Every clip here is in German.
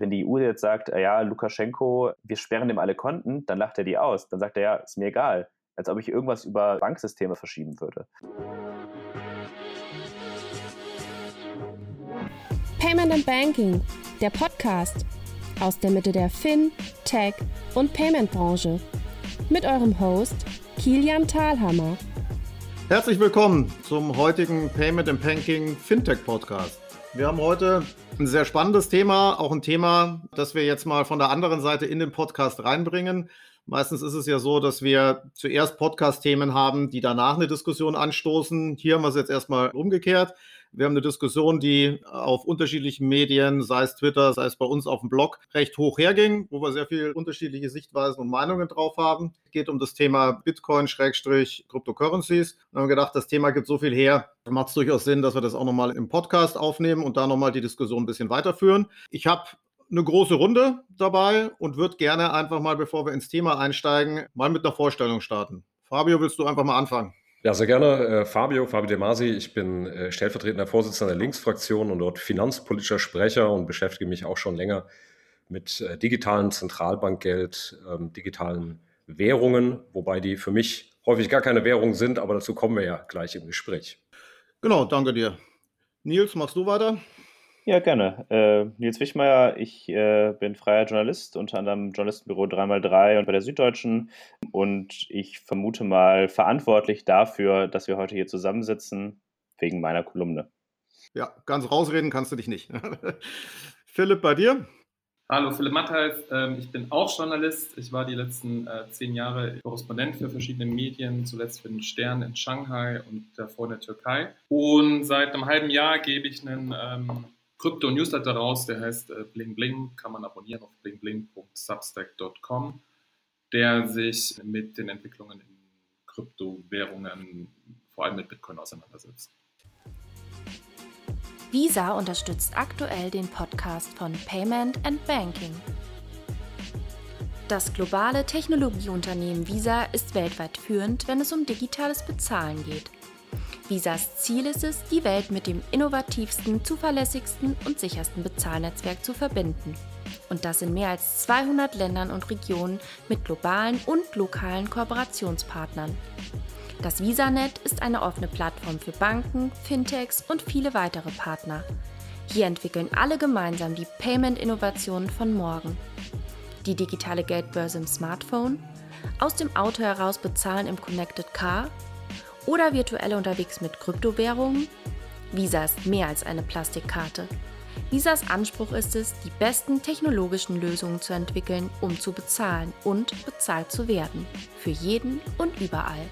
Wenn die EU jetzt sagt, äh, ja, Lukaschenko, wir sperren dem alle Konten, dann lacht er die aus. Dann sagt er, ja, ist mir egal. Als ob ich irgendwas über Banksysteme verschieben würde. Payment and Banking, der Podcast aus der Mitte der Fin, Tech und Payment Branche. Mit eurem Host Kilian Thalhammer. Herzlich willkommen zum heutigen Payment and Banking Fintech Podcast. Wir haben heute ein sehr spannendes Thema, auch ein Thema, das wir jetzt mal von der anderen Seite in den Podcast reinbringen. Meistens ist es ja so, dass wir zuerst Podcast-Themen haben, die danach eine Diskussion anstoßen. Hier haben wir es jetzt erstmal umgekehrt. Wir haben eine Diskussion, die auf unterschiedlichen Medien, sei es Twitter, sei es bei uns auf dem Blog, recht hoch herging, wo wir sehr viele unterschiedliche Sichtweisen und Meinungen drauf haben. Es geht um das Thema Bitcoin, Schrägstrich, Cryptocurrencies. Wir haben gedacht, das Thema gibt so viel her, macht es durchaus Sinn, dass wir das auch nochmal im Podcast aufnehmen und da nochmal die Diskussion ein bisschen weiterführen. Ich habe eine große Runde dabei und würde gerne einfach mal, bevor wir ins Thema einsteigen, mal mit einer Vorstellung starten. Fabio, willst du einfach mal anfangen? Ja, sehr gerne. Äh, Fabio, Fabio De Masi. Ich bin äh, stellvertretender Vorsitzender der Linksfraktion und dort finanzpolitischer Sprecher und beschäftige mich auch schon länger mit äh, digitalen Zentralbankgeld, ähm, digitalen Währungen, wobei die für mich häufig gar keine Währung sind, aber dazu kommen wir ja gleich im Gespräch. Genau, danke dir. Nils, machst du weiter? Ja, gerne. Äh, Nils Wichmeier, ich äh, bin freier Journalist, unter anderem Journalistenbüro 3x3 und bei der Süddeutschen. Und ich vermute mal verantwortlich dafür, dass wir heute hier zusammensitzen, wegen meiner Kolumne. Ja, ganz rausreden kannst du dich nicht. Philipp, bei dir? Hallo, Philipp Mattheis. Ähm, ich bin auch Journalist. Ich war die letzten äh, zehn Jahre Korrespondent für verschiedene Medien, zuletzt für den Stern in Shanghai und davor in der Türkei. Und seit einem halben Jahr gebe ich einen ähm, Krypto-Newsletter raus, der heißt äh, Bling Bling, kann man abonnieren auf blingbling.substack.com, der sich mit den Entwicklungen in Kryptowährungen, vor allem mit Bitcoin auseinandersetzt. Visa unterstützt aktuell den Podcast von Payment and Banking. Das globale Technologieunternehmen Visa ist weltweit führend, wenn es um digitales Bezahlen geht. Visas Ziel ist es, die Welt mit dem innovativsten, zuverlässigsten und sichersten Bezahlnetzwerk zu verbinden. Und das in mehr als 200 Ländern und Regionen mit globalen und lokalen Kooperationspartnern. Das VisaNet ist eine offene Plattform für Banken, Fintechs und viele weitere Partner. Hier entwickeln alle gemeinsam die Payment-Innovationen von morgen. Die digitale Geldbörse im Smartphone, aus dem Auto heraus bezahlen im Connected Car oder virtuell unterwegs mit Kryptowährungen? Visa ist mehr als eine Plastikkarte. Visas Anspruch ist es, die besten technologischen Lösungen zu entwickeln, um zu bezahlen und bezahlt zu werden. Für jeden und überall.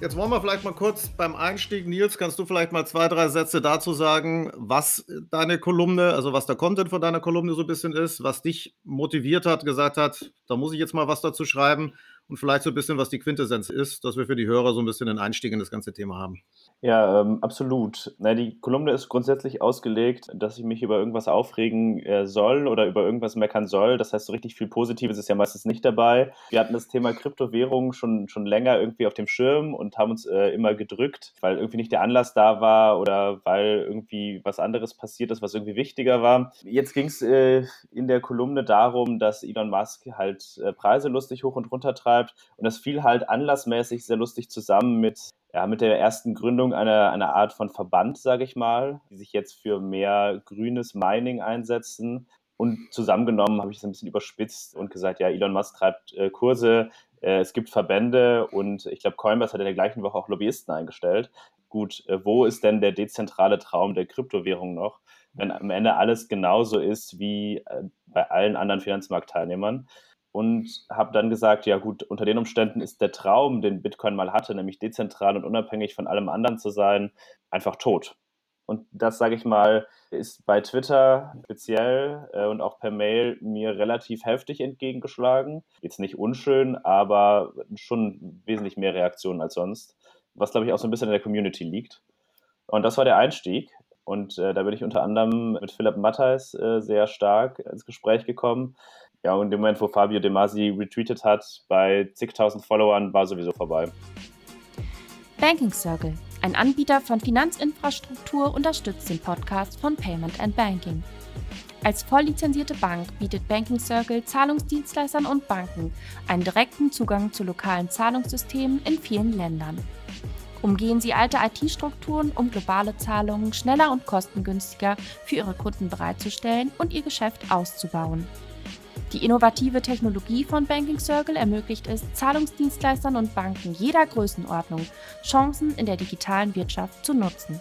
Jetzt wollen wir vielleicht mal kurz beim Einstieg, Nils, kannst du vielleicht mal zwei, drei Sätze dazu sagen, was deine Kolumne, also was der Content von deiner Kolumne so ein bisschen ist, was dich motiviert hat, gesagt hat, da muss ich jetzt mal was dazu schreiben und vielleicht so ein bisschen, was die Quintessenz ist, dass wir für die Hörer so ein bisschen einen Einstieg in das ganze Thema haben. Ja, ähm, absolut. Na, die Kolumne ist grundsätzlich ausgelegt, dass ich mich über irgendwas aufregen äh, soll oder über irgendwas meckern soll. Das heißt, so richtig viel Positives ist ja meistens nicht dabei. Wir hatten das Thema Kryptowährung schon, schon länger irgendwie auf dem Schirm und haben uns äh, immer gedrückt, weil irgendwie nicht der Anlass da war oder weil irgendwie was anderes passiert ist, was irgendwie wichtiger war. Jetzt ging es äh, in der Kolumne darum, dass Elon Musk halt äh, Preise lustig hoch und runter treibt und das fiel halt anlassmäßig sehr lustig zusammen mit ja, mit der ersten Gründung einer, einer Art von Verband, sage ich mal, die sich jetzt für mehr grünes Mining einsetzen. Und zusammengenommen habe ich es ein bisschen überspitzt und gesagt, ja, Elon Musk treibt äh, Kurse, äh, es gibt Verbände und ich glaube, Coinbase hat in der gleichen Woche auch Lobbyisten eingestellt. Gut, äh, wo ist denn der dezentrale Traum der Kryptowährung noch, wenn am Ende alles genauso ist wie äh, bei allen anderen Finanzmarktteilnehmern? Und habe dann gesagt, ja gut, unter den Umständen ist der Traum, den Bitcoin mal hatte, nämlich dezentral und unabhängig von allem anderen zu sein, einfach tot. Und das, sage ich mal, ist bei Twitter speziell äh, und auch per Mail mir relativ heftig entgegengeschlagen. Jetzt nicht unschön, aber schon wesentlich mehr Reaktionen als sonst, was, glaube ich, auch so ein bisschen in der Community liegt. Und das war der Einstieg. Und äh, da bin ich unter anderem mit Philipp Mattheis äh, sehr stark ins Gespräch gekommen, ja, und im Moment, wo Fabio De Masi retweetet hat, bei zigtausend Followern, war sowieso vorbei. Banking Circle, ein Anbieter von Finanzinfrastruktur, unterstützt den Podcast von Payment and Banking. Als volllizenzierte Bank bietet Banking Circle Zahlungsdienstleistern und Banken einen direkten Zugang zu lokalen Zahlungssystemen in vielen Ländern. Umgehen Sie alte IT-Strukturen, um globale Zahlungen schneller und kostengünstiger für Ihre Kunden bereitzustellen und Ihr Geschäft auszubauen. Die innovative Technologie von Banking Circle ermöglicht es Zahlungsdienstleistern und Banken jeder Größenordnung, Chancen in der digitalen Wirtschaft zu nutzen.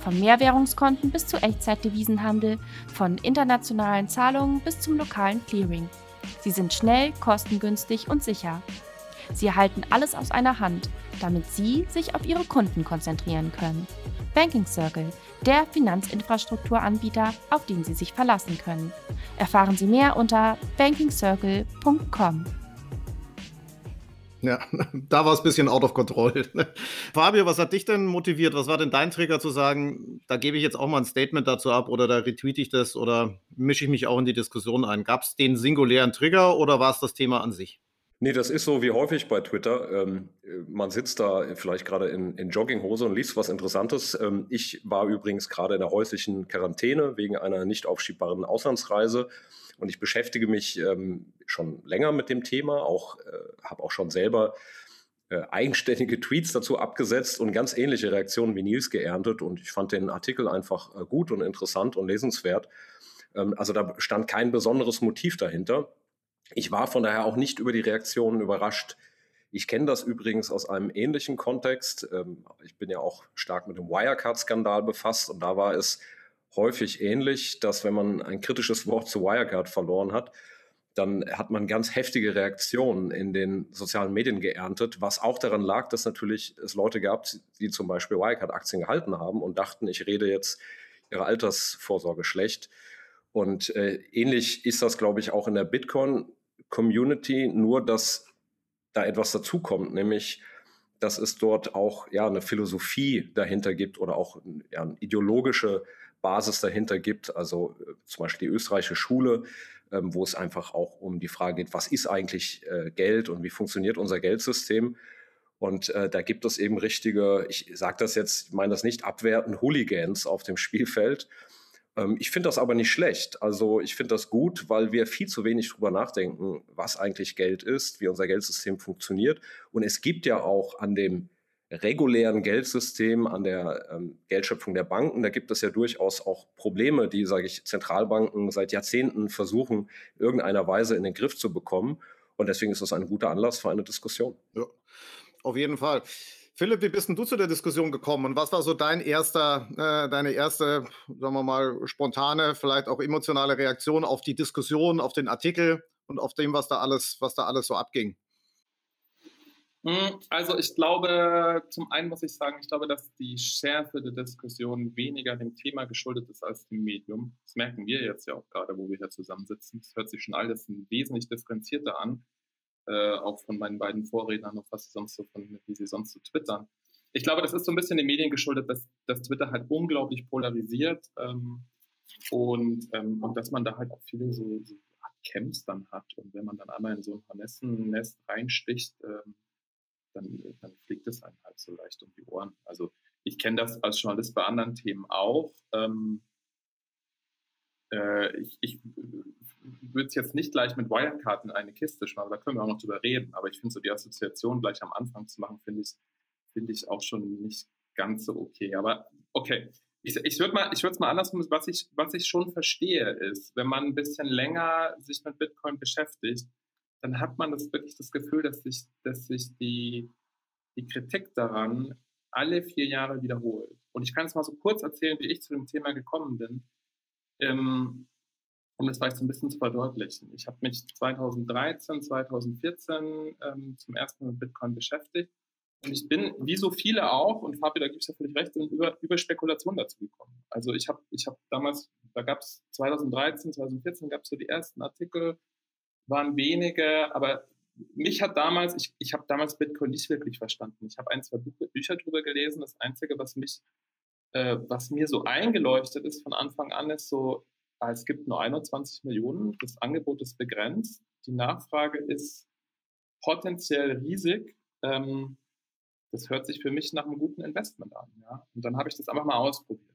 Von Mehrwährungskonten bis zu Echtzeitdevisenhandel, von internationalen Zahlungen bis zum lokalen Clearing. Sie sind schnell, kostengünstig und sicher. Sie erhalten alles aus einer Hand, damit Sie sich auf Ihre Kunden konzentrieren können. Banking Circle, der Finanzinfrastrukturanbieter, auf den Sie sich verlassen können. Erfahren Sie mehr unter bankingcircle.com. Ja, da war es ein bisschen out of control. Fabio, was hat dich denn motiviert? Was war denn dein Trigger zu sagen, da gebe ich jetzt auch mal ein Statement dazu ab oder da retweete ich das oder mische ich mich auch in die Diskussion ein? Gab es den singulären Trigger oder war es das Thema an sich? Nee, das ist so wie häufig bei Twitter. Ähm, man sitzt da vielleicht gerade in, in, Jogginghose und liest was Interessantes. Ähm, ich war übrigens gerade in der häuslichen Quarantäne wegen einer nicht aufschiebbaren Auslandsreise und ich beschäftige mich ähm, schon länger mit dem Thema, auch äh, habe auch schon selber äh, eigenständige Tweets dazu abgesetzt und ganz ähnliche Reaktionen wie Nils geerntet und ich fand den Artikel einfach äh, gut und interessant und lesenswert. Ähm, also da stand kein besonderes Motiv dahinter. Ich war von daher auch nicht über die Reaktionen überrascht. Ich kenne das übrigens aus einem ähnlichen Kontext. Ähm, ich bin ja auch stark mit dem Wirecard-Skandal befasst und da war es häufig ähnlich, dass wenn man ein kritisches Wort zu Wirecard verloren hat, dann hat man ganz heftige Reaktionen in den sozialen Medien geerntet, was auch daran lag, dass natürlich es Leute gab, die zum Beispiel Wirecard-Aktien gehalten haben und dachten, ich rede jetzt ihre Altersvorsorge schlecht. Und äh, ähnlich ist das, glaube ich, auch in der Bitcoin Community, nur dass da etwas dazukommt, nämlich dass es dort auch ja eine Philosophie dahinter gibt oder auch ja, eine ideologische Basis dahinter gibt. Also äh, zum Beispiel die österreichische Schule, ähm, wo es einfach auch um die Frage geht, was ist eigentlich äh, Geld und wie funktioniert unser Geldsystem. Und äh, da gibt es eben richtige, ich sage das jetzt, ich meine das nicht abwerten, Hooligans auf dem Spielfeld, ich finde das aber nicht schlecht. Also ich finde das gut, weil wir viel zu wenig darüber nachdenken, was eigentlich Geld ist, wie unser Geldsystem funktioniert. Und es gibt ja auch an dem regulären Geldsystem, an der ähm, Geldschöpfung der Banken, da gibt es ja durchaus auch Probleme, die, sage ich, Zentralbanken seit Jahrzehnten versuchen, irgendeiner Weise in den Griff zu bekommen. Und deswegen ist das ein guter Anlass für eine Diskussion. Ja, auf jeden Fall. Philipp, wie bist denn du zu der Diskussion gekommen und was war so dein erster, äh, deine erste, sagen wir mal, spontane, vielleicht auch emotionale Reaktion auf die Diskussion, auf den Artikel und auf dem, was da alles, was da alles so abging? Hm, also ich glaube, zum einen muss ich sagen, ich glaube, dass die Schärfe der Diskussion weniger dem Thema geschuldet ist als dem Medium. Das merken wir jetzt ja auch gerade, wo wir hier zusammensitzen. Es hört sich schon alles wesentlich differenzierter an äh, auch von meinen beiden Vorrednern, auf was sie sonst so von, wie sie sonst so twittern. Ich glaube, das ist so ein bisschen den Medien geschuldet, dass, dass Twitter halt unglaublich polarisiert ähm, und, ähm, und dass man da halt auch viele so, so Camps dann hat. Und wenn man dann einmal in so ein Hornissennest reinsticht, ähm, dann, dann fliegt es einem halt so leicht um die Ohren. Also ich kenne das als Journalist bei anderen Themen auch. Ähm, äh, ich, ich würde es jetzt nicht gleich mit Wirecard in eine Kiste schmeißen, da können wir auch noch drüber reden, aber ich finde so die Assoziation gleich am Anfang zu machen, finde ich, finde ich auch schon nicht ganz so okay. Aber okay, ich, ich würde mal, ich würde es mal andersrum, was ich, was ich schon verstehe, ist, wenn man ein bisschen länger sich mit Bitcoin beschäftigt, dann hat man das wirklich das Gefühl, dass sich, dass sich die, die Kritik daran alle vier Jahre wiederholt. Und ich kann es mal so kurz erzählen, wie ich zu dem Thema gekommen bin. Ähm, um das vielleicht so ein bisschen zu verdeutlichen. Ich habe mich 2013, 2014 ähm, zum ersten Mal mit Bitcoin beschäftigt. Und ich bin, wie so viele auch, und Fabi, da gibt es ja völlig recht, über, über Spekulation dazu gekommen. Also ich habe ich hab damals, da gab es 2013, 2014 gab es so die ersten Artikel, waren wenige, aber mich hat damals, ich, ich habe damals Bitcoin nicht wirklich verstanden. Ich habe ein, zwei Bücher drüber gelesen. Das Einzige, was mich, äh, was mir so eingeleuchtet ist von Anfang an, ist so, Ah, es gibt nur 21 Millionen, das Angebot ist begrenzt, die Nachfrage ist potenziell riesig. Ähm, das hört sich für mich nach einem guten Investment an. Ja? Und dann habe ich das einfach mal ausprobiert.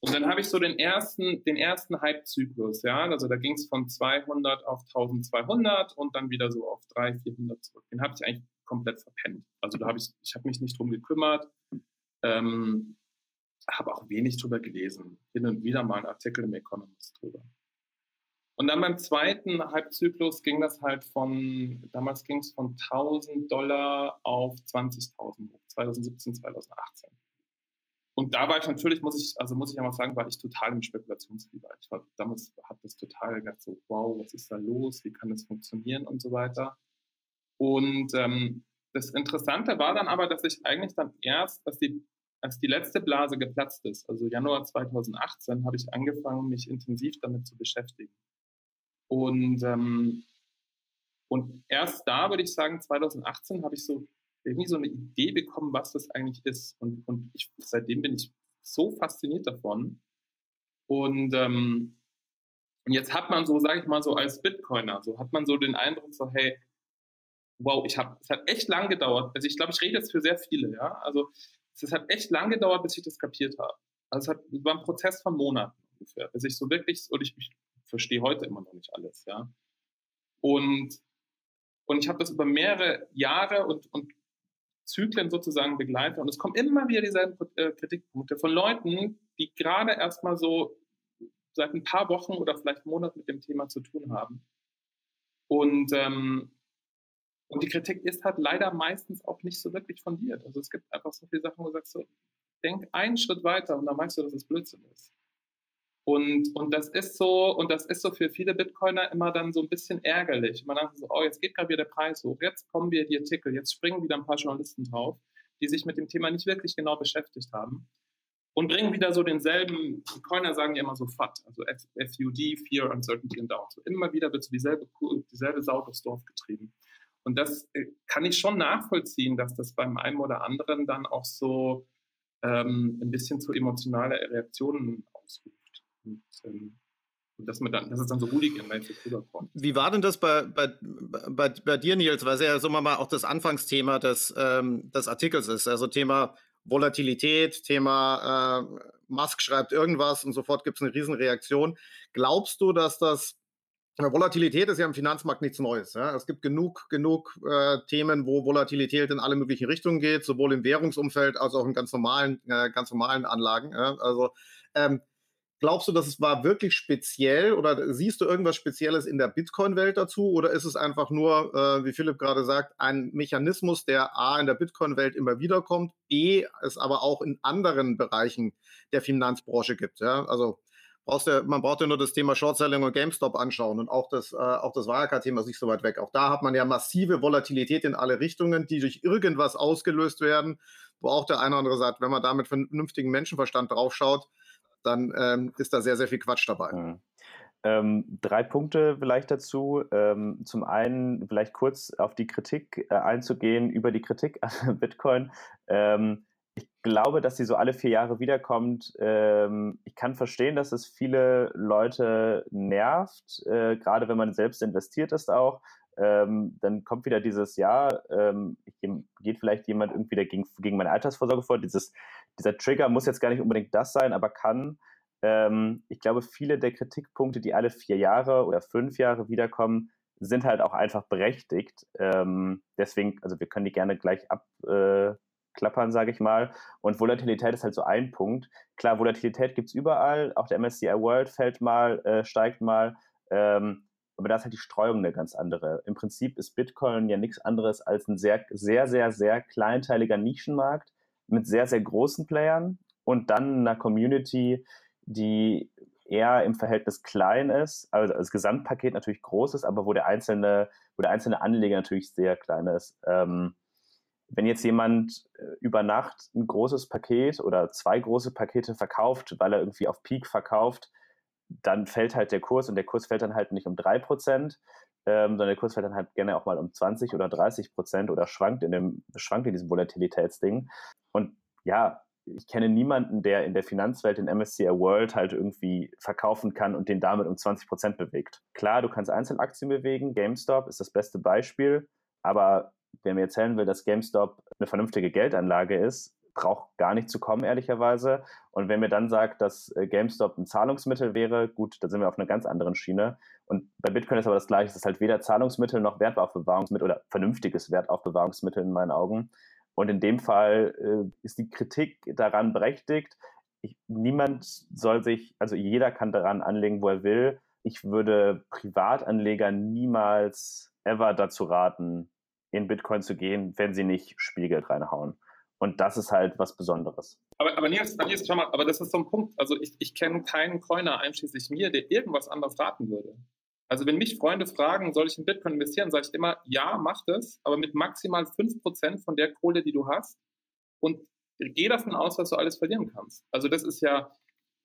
Und dann habe ich so den ersten, den ersten Hype-Zyklus, ja, also da ging es von 200 auf 1200 und dann wieder so auf 300, 400 zurück. Den habe ich eigentlich komplett verpennt. Also da habe ich, ich habe mich nicht drum gekümmert, ähm, habe auch wenig drüber gelesen. Hin und wieder mal einen Artikel im Economist drüber. Und dann beim zweiten Halbzyklus ging das halt von, damals ging es von 1000 Dollar auf 20.000, 2017, 2018. Und da war ich natürlich, muss ich, also muss ich einmal sagen, war ich total im Spekulationsfieber. Ich war damals, habe das total gedacht, so, wow, was ist da los? Wie kann das funktionieren und so weiter. Und ähm, das Interessante war dann aber, dass ich eigentlich dann erst, dass die als die letzte Blase geplatzt ist, also Januar 2018, habe ich angefangen, mich intensiv damit zu beschäftigen. Und, ähm, und erst da würde ich sagen, 2018 habe ich so irgendwie so eine Idee bekommen, was das eigentlich ist. Und, und ich, seitdem bin ich so fasziniert davon. Und, ähm, und jetzt hat man so, sage ich mal so als Bitcoiner, so hat man so den Eindruck, so hey, wow, ich habe, es hat echt lang gedauert. Also ich glaube, ich rede jetzt für sehr viele, ja. Also es hat echt lang gedauert, bis ich das kapiert habe. Also es, hat, es war ein Prozess von Monaten ungefähr, bis ich so wirklich, und ich, ich verstehe heute immer noch nicht alles, ja. Und, und ich habe das über mehrere Jahre und, und Zyklen sozusagen begleitet und es kommen immer wieder dieselben äh, Kritikpunkte von Leuten, die gerade erstmal so seit ein paar Wochen oder vielleicht Monaten mit dem Thema zu tun haben. Und ähm, und die Kritik ist halt leider meistens auch nicht so wirklich fundiert. Also es gibt einfach so viele Sachen, wo du sagst, so, denk einen Schritt weiter und dann meinst du, dass es Blödsinn ist. Und, und das ist so, und das ist so für viele Bitcoiner immer dann so ein bisschen ärgerlich. Man sagt so, oh, jetzt geht gerade wieder der Preis hoch, jetzt kommen wieder die Artikel, jetzt springen wieder ein paar Journalisten drauf, die sich mit dem Thema nicht wirklich genau beschäftigt haben. Und bringen wieder so denselben, die Coiner sagen ja immer so FUD, also FUD, Fear, Uncertainty and Doubt. So immer wieder wird so dieselbe, dieselbe Sau durchs Dorf getrieben. Und das äh, kann ich schon nachvollziehen, dass das beim einen oder anderen dann auch so ähm, ein bisschen zu emotionale Reaktionen ausruft. Und, ähm, und dass, man dann, dass es dann so hooligan-mäßig rüberkommt. Wie war denn das bei, bei, bei, bei dir, Nils? Weil es ja, sagen wir mal, auch das Anfangsthema des, ähm, des Artikels ist. Also Thema Volatilität, Thema äh, Musk schreibt irgendwas und sofort gibt es eine Riesenreaktion. Glaubst du, dass das Volatilität ist ja im Finanzmarkt nichts Neues. Ja. Es gibt genug, genug äh, Themen, wo Volatilität in alle möglichen Richtungen geht, sowohl im Währungsumfeld als auch in ganz normalen, äh, ganz normalen Anlagen. Ja. Also ähm, glaubst du, dass es war wirklich speziell oder siehst du irgendwas Spezielles in der Bitcoin-Welt dazu oder ist es einfach nur, äh, wie Philipp gerade sagt, ein Mechanismus, der A in der Bitcoin-Welt immer wieder kommt, B es aber auch in anderen Bereichen der Finanzbranche gibt. Ja. Also brauchst ja, man braucht ja nur das Thema Short-Selling und GameStop anschauen und auch das, äh, auch das Wirecard-Thema ist nicht so weit weg. Auch da hat man ja massive Volatilität in alle Richtungen, die durch irgendwas ausgelöst werden, wo auch der eine oder andere sagt, wenn man da mit vernünftigem Menschenverstand draufschaut, dann ähm, ist da sehr, sehr viel Quatsch dabei. Mhm. Ähm, drei Punkte vielleicht dazu. Ähm, zum einen vielleicht kurz auf die Kritik äh, einzugehen, über die Kritik an Bitcoin. Ähm, ich glaube, dass sie so alle vier Jahre wiederkommt. Ähm, ich kann verstehen, dass es viele Leute nervt, äh, gerade wenn man selbst investiert ist auch. Ähm, dann kommt wieder dieses Jahr, ähm, geht vielleicht jemand irgendwie dagegen, gegen meine Altersvorsorge vor. Dieses, dieser Trigger muss jetzt gar nicht unbedingt das sein, aber kann. Ähm, ich glaube, viele der Kritikpunkte, die alle vier Jahre oder fünf Jahre wiederkommen, sind halt auch einfach berechtigt. Ähm, deswegen, also wir können die gerne gleich ab, äh, klappern, sage ich mal. Und Volatilität ist halt so ein Punkt. Klar, Volatilität gibt's überall. Auch der MSCI World fällt mal, äh, steigt mal. Ähm, aber da ist halt die Streuung eine ganz andere. Im Prinzip ist Bitcoin ja nichts anderes als ein sehr, sehr, sehr, sehr kleinteiliger Nischenmarkt mit sehr, sehr großen Playern und dann einer Community, die eher im Verhältnis klein ist, also das Gesamtpaket natürlich groß ist, aber wo der einzelne, wo der einzelne Anleger natürlich sehr klein ist. Ähm, wenn jetzt jemand äh, über Nacht ein großes Paket oder zwei große Pakete verkauft, weil er irgendwie auf Peak verkauft, dann fällt halt der Kurs und der Kurs fällt dann halt nicht um drei Prozent, ähm, sondern der Kurs fällt dann halt gerne auch mal um 20 oder 30 Prozent oder schwankt in dem, schwankt in diesem Volatilitätsding. Und ja, ich kenne niemanden, der in der Finanzwelt den MSCI World halt irgendwie verkaufen kann und den damit um 20 Prozent bewegt. Klar, du kannst Einzelaktien bewegen. GameStop ist das beste Beispiel. Aber wer mir erzählen will, dass GameStop eine vernünftige Geldanlage ist, braucht gar nicht zu kommen, ehrlicherweise. Und wenn mir dann sagt, dass äh, GameStop ein Zahlungsmittel wäre, gut, da sind wir auf einer ganz anderen Schiene. Und bei Bitcoin ist aber das Gleiche. Es ist halt weder Zahlungsmittel noch Wertaufbewahrungsmittel oder vernünftiges Wertaufbewahrungsmittel in meinen Augen. Und in dem Fall äh, ist die Kritik daran berechtigt. Ich, niemand soll sich, also jeder kann daran anlegen, wo er will. Ich würde Privatanleger niemals ever dazu raten, in Bitcoin zu gehen, wenn sie nicht Spielgeld reinhauen. Und das ist halt was Besonderes. Aber, aber Nils, Nils, schau mal, aber das ist so ein Punkt. Also ich, ich kenne keinen Coiner, einschließlich mir, der irgendwas anderes raten würde. Also wenn mich Freunde fragen, soll ich in Bitcoin investieren, sage ich immer, ja, mach das, aber mit maximal 5% von der Kohle, die du hast. Und geh davon aus, dass du alles verlieren kannst. Also das ist ja,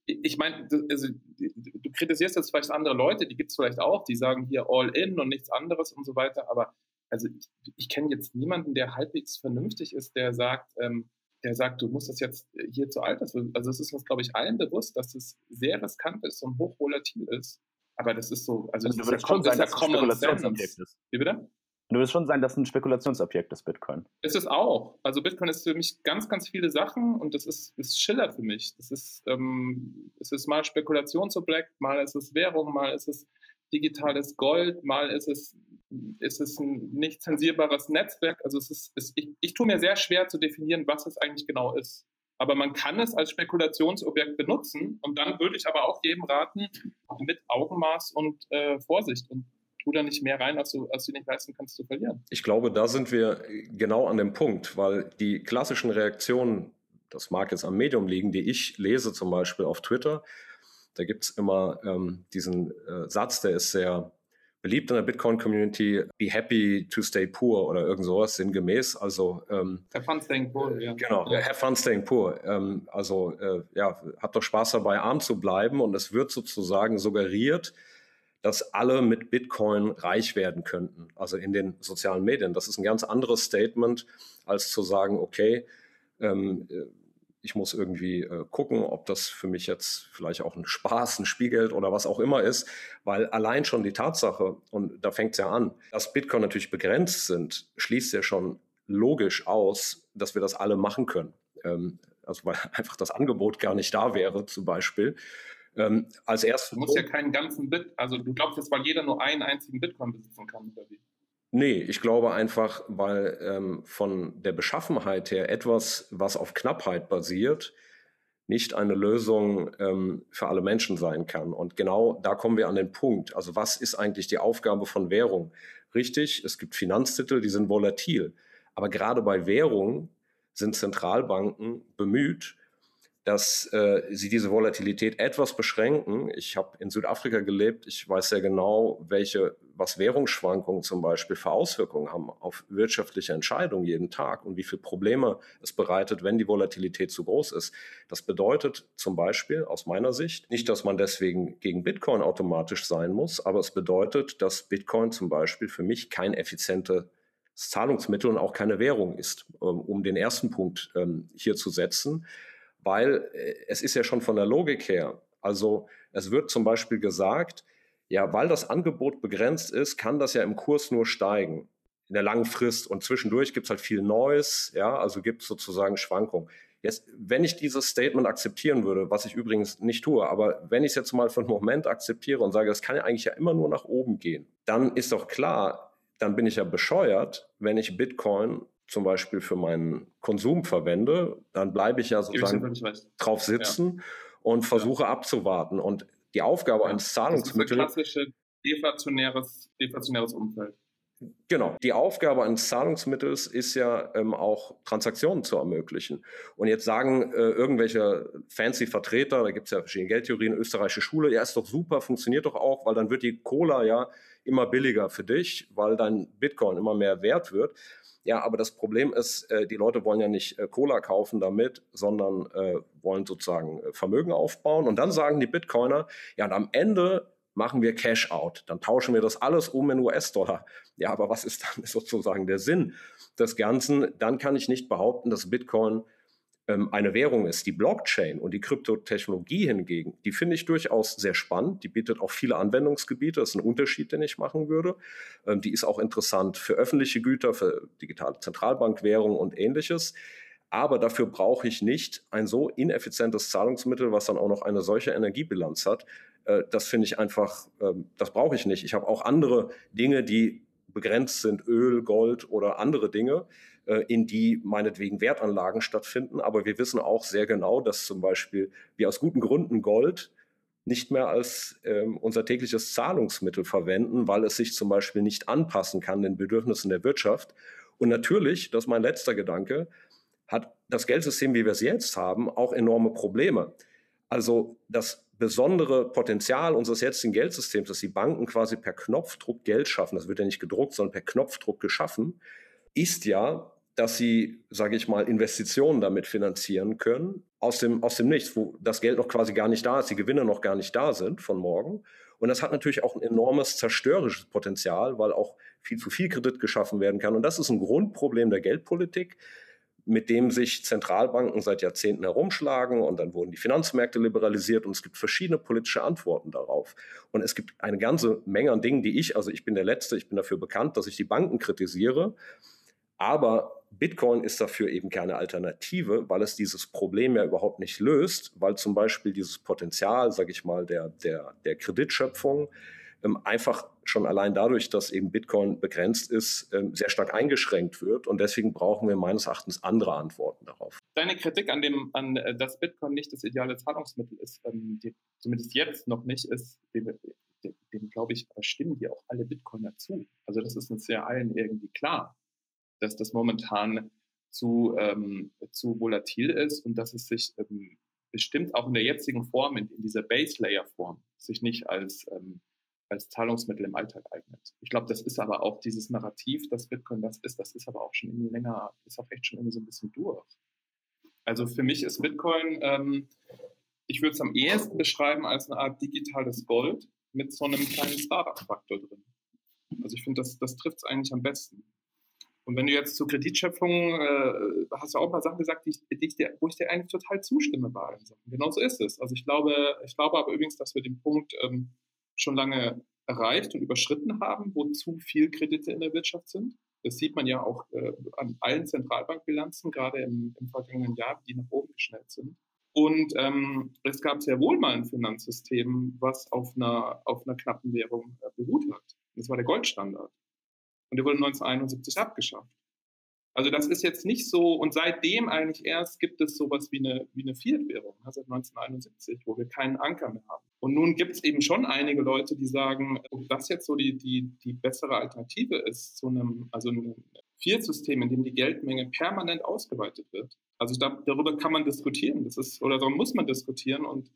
ich meine, also, du kritisierst jetzt vielleicht andere Leute, die gibt es vielleicht auch, die sagen hier all in und nichts anderes und so weiter, aber also ich, ich kenne jetzt niemanden, der halbwegs vernünftig ist, der sagt, ähm, der sagt, du musst das jetzt hier zu alt. Also es ist uns, glaube ich, allen bewusst, dass es sehr riskant ist und hochvolatil ist. Aber das ist so, also, also ist ja, schon sein, dass es ein Spekulationsobjekt ist. Wie bitte? Du wirst schon sagen, dass ein Spekulationsobjekt ist, Bitcoin. Ist es auch. Also Bitcoin ist für mich ganz, ganz viele Sachen und das ist, ist Schiller für mich. Das ist, ähm, es ist mal Spekulationsobjekt, mal ist es Währung, mal ist es digitales Gold, mal ist es, ist es ein nicht zensierbares Netzwerk. Also es ist, es, ich, ich tue mir sehr schwer zu definieren, was es eigentlich genau ist. Aber man kann es als Spekulationsobjekt benutzen und dann würde ich aber auch jedem raten, mit Augenmaß und äh, Vorsicht und tu da nicht mehr rein, als du, als du nicht leisten kannst zu verlieren. Ich glaube, da sind wir genau an dem Punkt, weil die klassischen Reaktionen, das mag jetzt am Medium liegen, die ich lese zum Beispiel auf Twitter, da gibt es immer ähm, diesen äh, Satz, der ist sehr beliebt in der Bitcoin-Community, be happy to stay poor oder irgend sowas sinngemäß. Also ähm, have fun staying poor, ja. Genau, have fun staying poor. Ähm, also äh, ja, habt doch Spaß dabei, arm zu bleiben und es wird sozusagen suggeriert, dass alle mit Bitcoin reich werden könnten, also in den sozialen Medien. Das ist ein ganz anderes Statement, als zu sagen, okay, ähm, ich muss irgendwie äh, gucken, ob das für mich jetzt vielleicht auch ein Spaß, ein Spielgeld oder was auch immer ist, weil allein schon die Tatsache, und da fängt es ja an, dass Bitcoin natürlich begrenzt sind, schließt ja schon logisch aus, dass wir das alle machen können. Ähm, also weil einfach das Angebot gar nicht da wäre, zum Beispiel. Ähm, als erstes. Du musst ja keinen ganzen Bit, also du glaubst jetzt, weil jeder nur einen einzigen Bitcoin besitzen kann, oder wie? Nee, ich glaube einfach, weil ähm, von der Beschaffenheit her etwas, was auf Knappheit basiert, nicht eine Lösung ähm, für alle Menschen sein kann. Und genau da kommen wir an den Punkt. Also was ist eigentlich die Aufgabe von Währung? Richtig, es gibt Finanztitel, die sind volatil. Aber gerade bei Währung sind Zentralbanken bemüht, dass äh, sie diese Volatilität etwas beschränken. Ich habe in Südafrika gelebt, ich weiß sehr genau, welche, was Währungsschwankungen zum Beispiel für Auswirkungen haben auf wirtschaftliche Entscheidungen jeden Tag und wie viele Probleme es bereitet, wenn die Volatilität zu groß ist. Das bedeutet zum Beispiel aus meiner Sicht nicht, dass man deswegen gegen Bitcoin automatisch sein muss, aber es bedeutet, dass Bitcoin zum Beispiel für mich kein effizientes Zahlungsmittel und auch keine Währung ist, ähm, um den ersten Punkt ähm, hier zu setzen weil äh, es ist ja schon von der Logik her, also es wird zum Beispiel gesagt, ja, weil das Angebot begrenzt ist, kann das ja im Kurs nur steigen in der langen Frist und zwischendurch gibt es halt viel Neues, ja, also gibt es sozusagen Schwankungen. Jetzt, wenn ich dieses Statement akzeptieren würde, was ich übrigens nicht tue, aber wenn ich es jetzt mal für einen Moment akzeptiere und sage, das kann ja eigentlich ja immer nur nach oben gehen, dann ist doch klar, dann bin ich ja bescheuert, wenn ich Bitcoin zum Beispiel für meinen Konsum verwende, dann bleibe ich ja sozusagen drauf sitzen ja. und versuche ja. abzuwarten. Und die Aufgabe eines Zahlungsmittels. Das ist ein klassisches deflationäres, deflationäres Umfeld. Genau. Die Aufgabe eines Zahlungsmittels ist ja ähm, auch Transaktionen zu ermöglichen. Und jetzt sagen äh, irgendwelche fancy Vertreter, da gibt es ja verschiedene Geldtheorien, österreichische Schule, ja, ist doch super, funktioniert doch auch, weil dann wird die Cola ja immer billiger für dich, weil dein Bitcoin immer mehr wert wird. Ja, aber das Problem ist, äh, die Leute wollen ja nicht äh, Cola kaufen damit, sondern äh, wollen sozusagen Vermögen aufbauen. Und dann sagen die Bitcoiner, ja, und am Ende machen wir Cash out. Dann tauschen wir das alles um in US-Dollar. Ja, aber was ist dann sozusagen der Sinn des Ganzen? Dann kann ich nicht behaupten, dass Bitcoin eine Währung ist. Die Blockchain und die Kryptotechnologie hingegen, die finde ich durchaus sehr spannend. Die bietet auch viele Anwendungsgebiete. Das ist ein Unterschied, den ich machen würde. Ähm, die ist auch interessant für öffentliche Güter, für digitale Zentralbankwährung und ähnliches. Aber dafür brauche ich nicht ein so ineffizientes Zahlungsmittel, was dann auch noch eine solche Energiebilanz hat. Äh, das finde ich einfach, ähm, das brauche ich nicht. Ich habe auch andere Dinge, die begrenzt sind, Öl, Gold oder andere Dinge, in die meinetwegen Wertanlagen stattfinden. Aber wir wissen auch sehr genau, dass zum Beispiel wir aus guten Gründen Gold nicht mehr als ähm, unser tägliches Zahlungsmittel verwenden, weil es sich zum Beispiel nicht anpassen kann den Bedürfnissen der Wirtschaft. Und natürlich, das ist mein letzter Gedanke, hat das Geldsystem, wie wir es jetzt haben, auch enorme Probleme. Also das besondere Potenzial unseres jetzigen Geldsystems, dass die Banken quasi per Knopfdruck Geld schaffen, das wird ja nicht gedruckt, sondern per Knopfdruck geschaffen, ist ja, dass sie, sage ich mal, Investitionen damit finanzieren können, aus dem, aus dem Nichts, wo das Geld noch quasi gar nicht da ist, die Gewinne noch gar nicht da sind von morgen. Und das hat natürlich auch ein enormes zerstörerisches Potenzial, weil auch viel zu viel Kredit geschaffen werden kann. Und das ist ein Grundproblem der Geldpolitik, mit dem sich Zentralbanken seit Jahrzehnten herumschlagen und dann wurden die Finanzmärkte liberalisiert und es gibt verschiedene politische Antworten darauf. Und es gibt eine ganze Menge an Dingen, die ich, also ich bin der Letzte, ich bin dafür bekannt, dass ich die Banken kritisiere, aber Bitcoin ist dafür eben keine Alternative, weil es dieses Problem ja überhaupt nicht löst, weil zum Beispiel dieses Potenzial, sage ich mal, der, der, der Kreditschöpfung ähm, einfach schon allein dadurch, dass eben Bitcoin begrenzt ist, ähm, sehr stark eingeschränkt wird. Und deswegen brauchen wir meines Erachtens andere Antworten darauf. Deine Kritik an dem, an äh, dass Bitcoin nicht das ideale Zahlungsmittel ist, ähm, die, zumindest jetzt noch nicht, ist, dem, dem, dem glaube ich, stimmen dir auch alle Bitcoiner zu. Also das ist uns ja allen irgendwie klar, dass das momentan zu, ähm, zu volatil ist und dass es sich ähm, bestimmt auch in der jetzigen Form, in, in dieser Base-Layer-Form, sich nicht als ähm, als Zahlungsmittel im Alltag eignet. Ich glaube, das ist aber auch dieses Narrativ, dass Bitcoin das ist, das ist aber auch schon irgendwie länger, ist auch echt schon irgendwie so ein bisschen durch. Also für mich ist Bitcoin, ähm, ich würde es am ehesten beschreiben als eine Art digitales Gold mit so einem kleinen Startup-Faktor drin. Also ich finde, das, das trifft es eigentlich am besten. Und wenn du jetzt zur Kreditschöpfung, äh, hast du auch paar Sachen gesagt, die ich, die ich dir, wo ich dir eigentlich total zustimme bei allen Sachen. Genau so ist es. Also ich glaube, ich glaube aber übrigens, dass wir den Punkt ähm, schon lange erreicht und überschritten haben, wo zu viel Kredite in der Wirtschaft sind. Das sieht man ja auch äh, an allen Zentralbankbilanzen, gerade im, im, vergangenen Jahr, die nach oben geschnellt sind. Und ähm, es gab sehr wohl mal ein Finanzsystem, was auf einer, auf einer knappen Währung äh, beruht hat. Das war der Goldstandard. Und der wurde 1971 abgeschafft. Also das ist jetzt nicht so, und seitdem eigentlich erst gibt es sowas wie eine, wie eine Fiat-Währung, ne, seit 1971, wo wir keinen Anker mehr haben. Und nun gibt es eben schon einige Leute, die sagen, ob das jetzt so die, die, die bessere Alternative ist zu einem, also einem Fiat-System, in dem die Geldmenge permanent ausgeweitet wird. Also da, darüber kann man diskutieren, das ist, oder darüber muss man diskutieren und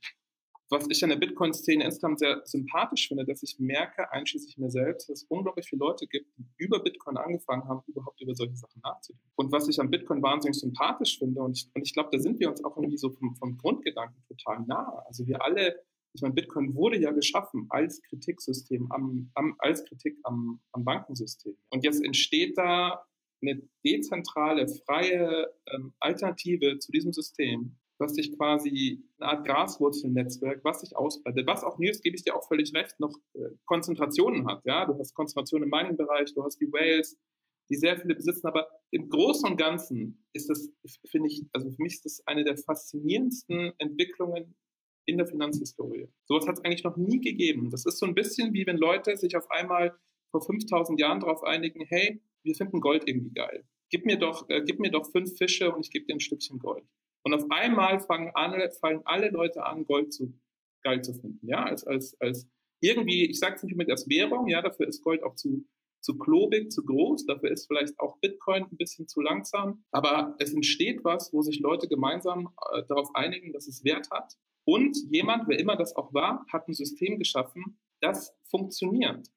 was ich an der Bitcoin-Szene insgesamt sehr sympathisch finde, dass ich merke, einschließlich mir selbst, dass es unglaublich viele Leute gibt, die über Bitcoin angefangen haben, überhaupt über solche Sachen nachzudenken. Und was ich an Bitcoin wahnsinnig sympathisch finde, und ich, und ich glaube, da sind wir uns auch irgendwie so vom, vom Grundgedanken total nah. Also wir alle, ich meine, Bitcoin wurde ja geschaffen als Kritiksystem, am, am, als Kritik am, am Bankensystem. Und jetzt entsteht da eine dezentrale, freie ähm, Alternative zu diesem System, was sich quasi eine Art Graswurzelnetzwerk, was sich ausbreitet, was auch Nils, gebe ich dir auch völlig recht, noch äh, Konzentrationen hat. Ja, du hast Konzentrationen im Mining-Bereich, du hast die Whales, die sehr viele besitzen, aber im Großen und Ganzen ist das, finde ich, also für mich ist das eine der faszinierendsten Entwicklungen in der Finanzhistorie. Sowas hat es eigentlich noch nie gegeben. Das ist so ein bisschen wie wenn Leute sich auf einmal vor 5000 Jahren darauf einigen, hey, wir finden Gold irgendwie geil. Gib mir doch, äh, gib mir doch fünf Fische und ich gebe dir ein Stückchen Gold. Und auf einmal fangen alle, fallen alle Leute an, Gold zu, geil zu finden. Ja, als, als, als irgendwie, ich sage es nicht mit als Währung, ja, dafür ist Gold auch zu, zu klobig, zu groß, dafür ist vielleicht auch Bitcoin ein bisschen zu langsam. Aber es entsteht was, wo sich Leute gemeinsam äh, darauf einigen, dass es Wert hat. Und jemand, wer immer das auch war, hat ein System geschaffen, das funktioniert.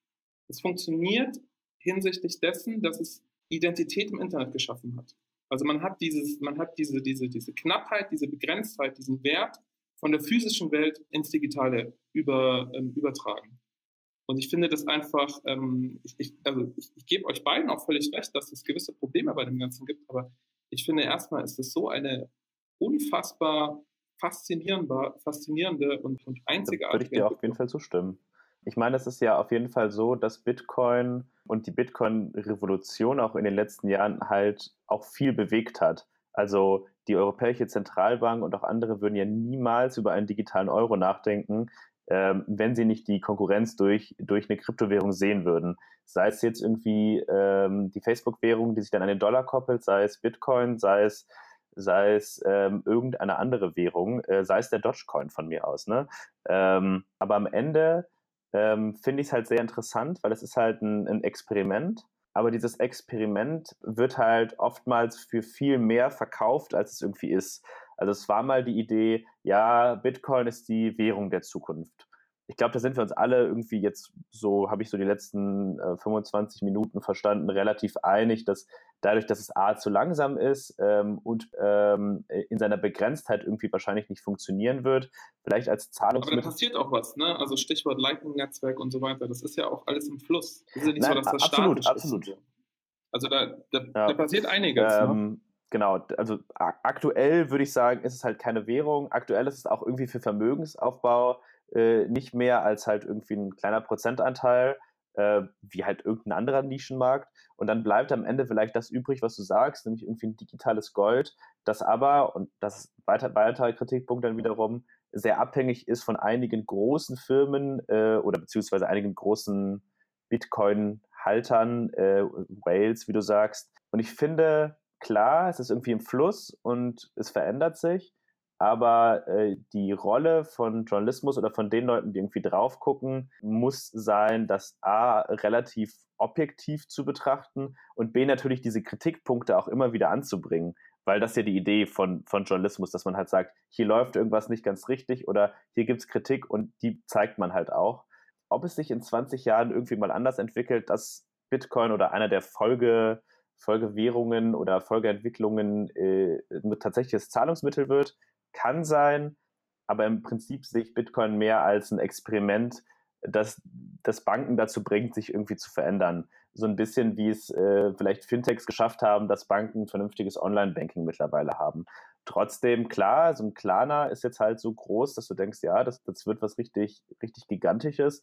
Es funktioniert hinsichtlich dessen, dass es Identität im Internet geschaffen hat. Also man hat dieses, man hat diese, diese, diese Knappheit, diese Begrenztheit, diesen Wert von der physischen Welt ins Digitale über, ähm, übertragen. Und ich finde das einfach, ähm, ich, ich, also ich, ich gebe euch beiden auch völlig recht, dass es gewisse Probleme bei dem Ganzen gibt, aber ich finde erstmal ist es so eine unfassbar faszinierende, faszinierende und, und einzigartige. Da würde ich dir auf jeden Fall zustimmen. Ich meine, es ist ja auf jeden Fall so, dass Bitcoin und die Bitcoin-Revolution auch in den letzten Jahren halt auch viel bewegt hat. Also die Europäische Zentralbank und auch andere würden ja niemals über einen digitalen Euro nachdenken, ähm, wenn sie nicht die Konkurrenz durch, durch eine Kryptowährung sehen würden. Sei es jetzt irgendwie ähm, die Facebook-Währung, die sich dann an den Dollar koppelt, sei es Bitcoin, sei es sei es ähm, irgendeine andere Währung, äh, sei es der Dogecoin von mir aus. Ne? Ähm, aber am Ende ähm, finde ich es halt sehr interessant, weil es ist halt ein, ein Experiment. Aber dieses Experiment wird halt oftmals für viel mehr verkauft, als es irgendwie ist. Also es war mal die Idee, ja, Bitcoin ist die Währung der Zukunft ich glaube, da sind wir uns alle irgendwie jetzt so, habe ich so die letzten äh, 25 Minuten verstanden, relativ einig, dass dadurch, dass es A zu langsam ist ähm, und ähm, in seiner Begrenztheit irgendwie wahrscheinlich nicht funktionieren wird, vielleicht als Zahlungsmittel. Aber da passiert auch was, ne? Also Stichwort Lightning-Netzwerk und so weiter, das ist ja auch alles im Fluss. Das ist ja nicht Nein, so, dass das absolut, absolut. Ist. Also da, da, ja. da, passiert einiges. Ne? Ähm, ne? Genau, also aktuell würde ich sagen, ist es halt keine Währung. Aktuell ist es auch irgendwie für Vermögensaufbau äh, nicht mehr als halt irgendwie ein kleiner Prozentanteil, äh, wie halt irgendein anderer Nischenmarkt. Und dann bleibt am Ende vielleicht das übrig, was du sagst, nämlich irgendwie ein digitales Gold, das aber, und das ist weiter, weiterer Kritikpunkt dann wiederum, sehr abhängig ist von einigen großen Firmen äh, oder beziehungsweise einigen großen Bitcoin-Haltern, äh, Whales, wie du sagst. Und ich finde, klar, es ist irgendwie im Fluss und es verändert sich, aber äh, die Rolle von Journalismus oder von den Leuten, die irgendwie drauf gucken, muss sein, das A relativ objektiv zu betrachten und B natürlich diese Kritikpunkte auch immer wieder anzubringen, weil das ja die Idee von, von Journalismus, dass man halt sagt, hier läuft irgendwas nicht ganz richtig oder hier gibt's Kritik und die zeigt man halt auch. Ob es sich in 20 Jahren irgendwie mal anders entwickelt, dass Bitcoin oder einer der Folge, Folgewährungen oder Folgeentwicklungen äh, ein tatsächliches Zahlungsmittel wird, kann sein, aber im Prinzip sehe ich Bitcoin mehr als ein Experiment, das, das Banken dazu bringt, sich irgendwie zu verändern. So ein bisschen wie es äh, vielleicht Fintechs geschafft haben, dass Banken vernünftiges Online-Banking mittlerweile haben. Trotzdem, klar, so ein Klarna ist jetzt halt so groß, dass du denkst, ja, das, das wird was richtig, richtig Gigantisches.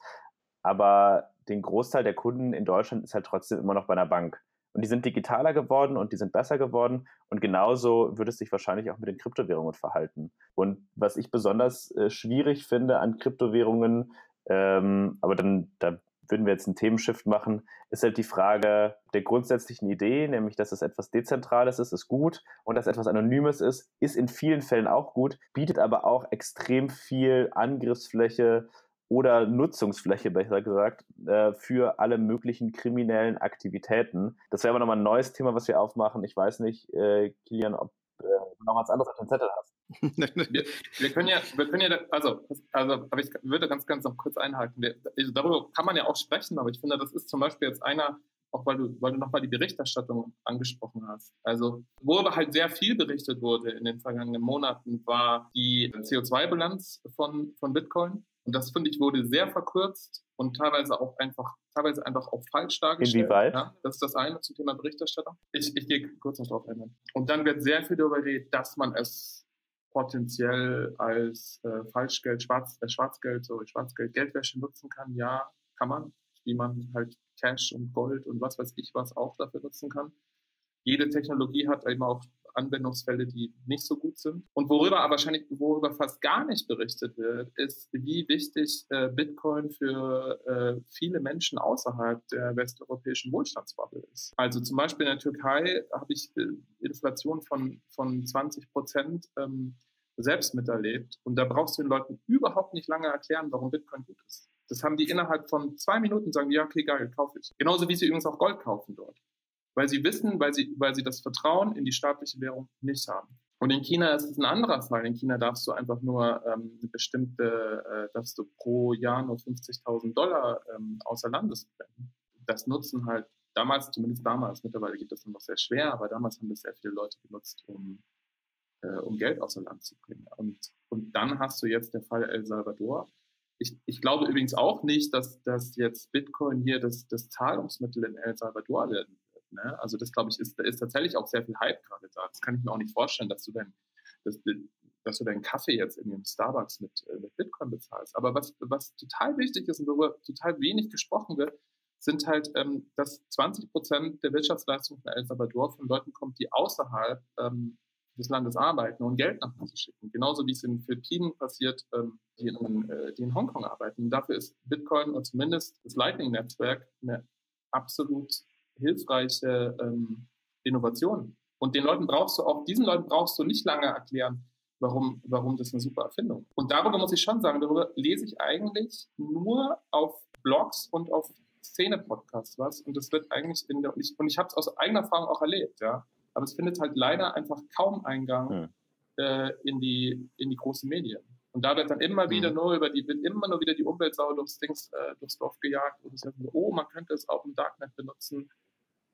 Aber den Großteil der Kunden in Deutschland ist halt trotzdem immer noch bei einer Bank. Und die sind digitaler geworden und die sind besser geworden. Und genauso würde es sich wahrscheinlich auch mit den Kryptowährungen verhalten. Und was ich besonders äh, schwierig finde an Kryptowährungen, ähm, aber dann, da würden wir jetzt einen Themenshift machen, ist halt die Frage der grundsätzlichen Idee, nämlich dass es etwas Dezentrales ist, ist gut und dass etwas Anonymes ist, ist in vielen Fällen auch gut, bietet aber auch extrem viel Angriffsfläche oder Nutzungsfläche, besser gesagt, äh, für alle möglichen kriminellen Aktivitäten. Das wäre aber nochmal ein neues Thema, was wir aufmachen. Ich weiß nicht, äh, Kilian, ob äh, du noch was anderes auf dem Zettel hast. wir, wir, können ja, wir können ja, also, also, aber ich würde ganz, ganz noch kurz einhalten. Wir, also darüber kann man ja auch sprechen, aber ich finde, das ist zum Beispiel jetzt einer, auch weil du, weil du nochmal die Berichterstattung angesprochen hast. Also, worüber halt sehr viel berichtet wurde in den vergangenen Monaten, war die CO2-Bilanz von, von Bitcoin. Und das finde ich wurde sehr verkürzt und teilweise auch einfach, teilweise einfach auch falsch dargestellt. Inwieweit? Ja, das ist das eine zum Thema Berichterstattung. Ich, ich gehe kurz noch drauf ein. Und dann wird sehr viel darüber geredet, dass man es potenziell als äh, Falschgeld, Schwarz, äh, Schwarzgeld, sorry, Schwarzgeld, Geldwäsche nutzen kann. Ja, kann man, wie man halt Cash und Gold und was weiß ich was auch dafür nutzen kann. Jede Technologie hat eben auch Anwendungsfälle, die nicht so gut sind. Und worüber aber wahrscheinlich, worüber fast gar nicht berichtet wird, ist, wie wichtig äh, Bitcoin für äh, viele Menschen außerhalb der westeuropäischen Wohlstandsbubble ist. Also zum Beispiel in der Türkei habe ich äh, Inflation von, von 20 Prozent ähm, selbst miterlebt. Und da brauchst du den Leuten überhaupt nicht lange erklären, warum Bitcoin gut ist. Das haben die innerhalb von zwei Minuten sagen, ja, okay, geil, kaufe ich. Genauso wie sie übrigens auch Gold kaufen dort weil sie wissen, weil sie, weil sie das Vertrauen in die staatliche Währung nicht haben. Und in China ist es ein anderer Fall. In China darfst du einfach nur ähm, eine bestimmte, äh, darfst du pro Jahr nur 50.000 Dollar ähm, außer Landes bringen. Das nutzen halt damals, zumindest damals, mittlerweile geht das noch sehr schwer, aber damals haben das sehr viele Leute genutzt, um, äh, um Geld außer Land zu bringen. Und, und dann hast du jetzt der Fall El Salvador. Ich, ich glaube übrigens auch nicht, dass, dass jetzt Bitcoin hier das, das Zahlungsmittel in El Salvador werden Ne? Also das, glaube ich, ist, ist tatsächlich auch sehr viel Hype gerade da. Das kann ich mir auch nicht vorstellen, dass du dein, dass, dass du deinen Kaffee jetzt in dem Starbucks mit, äh, mit Bitcoin bezahlst. Aber was, was total wichtig ist und worüber total wenig gesprochen wird, sind halt, ähm, dass 20 Prozent der Wirtschaftsleistung von El Salvador von Leuten kommt, die außerhalb ähm, des Landes arbeiten und Geld nach Hause schicken. Genauso wie es in Philippinen passiert, ähm, die, in, äh, die in Hongkong arbeiten. Und dafür ist Bitcoin oder zumindest das Lightning-Netzwerk eine absolut hilfreiche ähm, Innovation. Und den Leuten brauchst du auch, diesen Leuten brauchst du nicht lange erklären, warum, warum das eine super Erfindung ist. Und darüber muss ich schon sagen, darüber lese ich eigentlich nur auf Blogs und auf Szene-Podcasts was. Und das wird eigentlich in der, und ich, und ich habe es aus eigener Erfahrung auch erlebt, ja. Aber es findet halt leider einfach kaum Eingang hm. äh, in, die, in die großen Medien. Und da wird dann immer wieder hm. nur über die, wird immer nur wieder die Umweltsau durchs Dings, äh, durchs Dorf gejagt und es sagt, oh, man könnte es auch im Darknet benutzen.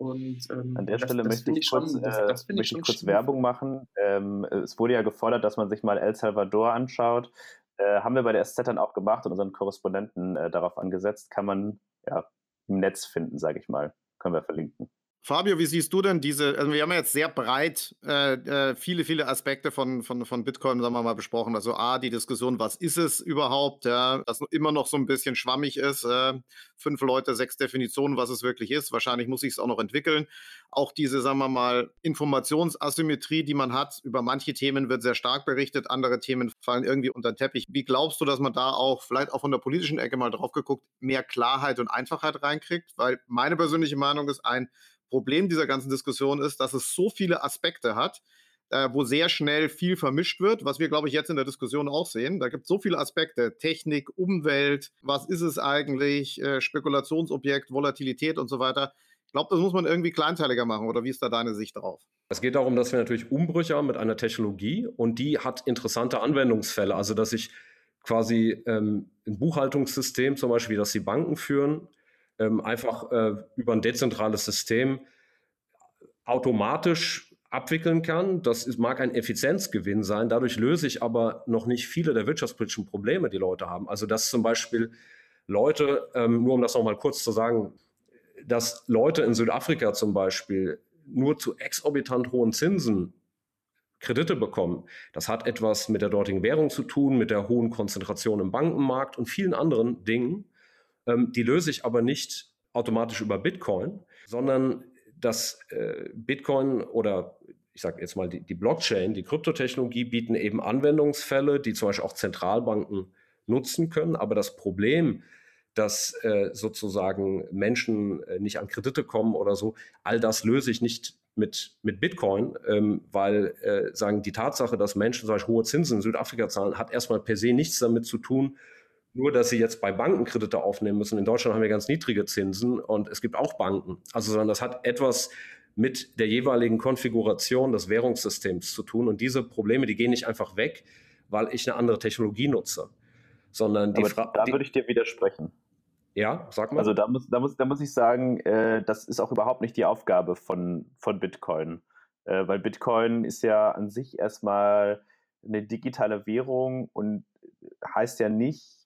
Und, ähm, An der das, Stelle das möchte ich, kurz, schon, das, äh, das möchte ich kurz Werbung machen. Ähm, es wurde ja gefordert, dass man sich mal El Salvador anschaut. Äh, haben wir bei der SZ dann auch gemacht und unseren Korrespondenten äh, darauf angesetzt. Kann man ja, im Netz finden, sage ich mal. Können wir verlinken. Fabio, wie siehst du denn diese, also wir haben ja jetzt sehr breit äh, äh, viele, viele Aspekte von, von, von Bitcoin, sagen wir mal, besprochen. Also A, die Diskussion, was ist es überhaupt, ja, das immer noch so ein bisschen schwammig ist. Äh, fünf Leute, sechs Definitionen, was es wirklich ist. Wahrscheinlich muss ich es auch noch entwickeln. Auch diese, sagen wir mal, Informationsasymmetrie, die man hat, über manche Themen wird sehr stark berichtet, andere Themen fallen irgendwie unter den Teppich. Wie glaubst du, dass man da auch, vielleicht auch von der politischen Ecke mal drauf geguckt, mehr Klarheit und Einfachheit reinkriegt? Weil meine persönliche Meinung ist ein, Problem dieser ganzen Diskussion ist, dass es so viele Aspekte hat, äh, wo sehr schnell viel vermischt wird, was wir, glaube ich, jetzt in der Diskussion auch sehen. Da gibt es so viele Aspekte, Technik, Umwelt, was ist es eigentlich, äh, Spekulationsobjekt, Volatilität und so weiter. Ich glaube, das muss man irgendwie kleinteiliger machen, oder wie ist da deine Sicht drauf? Es geht darum, dass wir natürlich Umbrüche haben mit einer Technologie und die hat interessante Anwendungsfälle. Also, dass ich quasi ähm, ein Buchhaltungssystem, zum Beispiel, das die Banken führen, ähm, einfach äh, über ein dezentrales System automatisch abwickeln kann. Das ist, mag ein Effizienzgewinn sein. Dadurch löse ich aber noch nicht viele der wirtschaftspolitischen Probleme, die Leute haben. Also dass zum Beispiel Leute, ähm, nur um das nochmal kurz zu sagen, dass Leute in Südafrika zum Beispiel nur zu exorbitant hohen Zinsen Kredite bekommen. Das hat etwas mit der dortigen Währung zu tun, mit der hohen Konzentration im Bankenmarkt und vielen anderen Dingen. Ähm, die löse ich aber nicht automatisch über Bitcoin, sondern das äh, Bitcoin oder ich sage jetzt mal die, die Blockchain, die Kryptotechnologie bieten eben Anwendungsfälle, die zum Beispiel auch Zentralbanken nutzen können. Aber das Problem, dass äh, sozusagen Menschen äh, nicht an Kredite kommen oder so, all das löse ich nicht mit, mit Bitcoin, ähm, weil äh, sagen die Tatsache, dass Menschen zum Beispiel hohe Zinsen in Südafrika zahlen, hat erstmal per se nichts damit zu tun, nur, dass sie jetzt bei Banken Kredite aufnehmen müssen. In Deutschland haben wir ganz niedrige Zinsen und es gibt auch Banken. Also, sondern das hat etwas mit der jeweiligen Konfiguration des Währungssystems zu tun. Und diese Probleme, die gehen nicht einfach weg, weil ich eine andere Technologie nutze, sondern die Frage. Da würde ich dir widersprechen. Ja, sag mal. Also da muss, da muss, da muss ich sagen, äh, das ist auch überhaupt nicht die Aufgabe von, von Bitcoin. Äh, weil Bitcoin ist ja an sich erstmal eine digitale Währung und heißt ja nicht,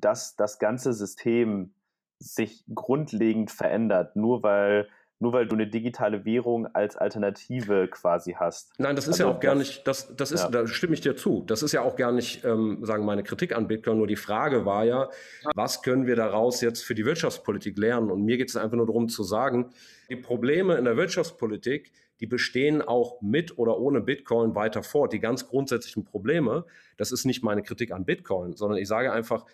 dass das ganze System sich grundlegend verändert, nur weil nur weil du eine digitale Währung als Alternative quasi hast. Nein, das ist also ja auch gar nicht, das, das ist, ja. da stimme ich dir zu. Das ist ja auch gar nicht, ähm, sagen meine Kritik an Bitcoin. Nur die Frage war ja, was können wir daraus jetzt für die Wirtschaftspolitik lernen? Und mir geht es einfach nur darum zu sagen, die Probleme in der Wirtschaftspolitik, die bestehen auch mit oder ohne Bitcoin weiter fort. Die ganz grundsätzlichen Probleme, das ist nicht meine Kritik an Bitcoin, sondern ich sage einfach,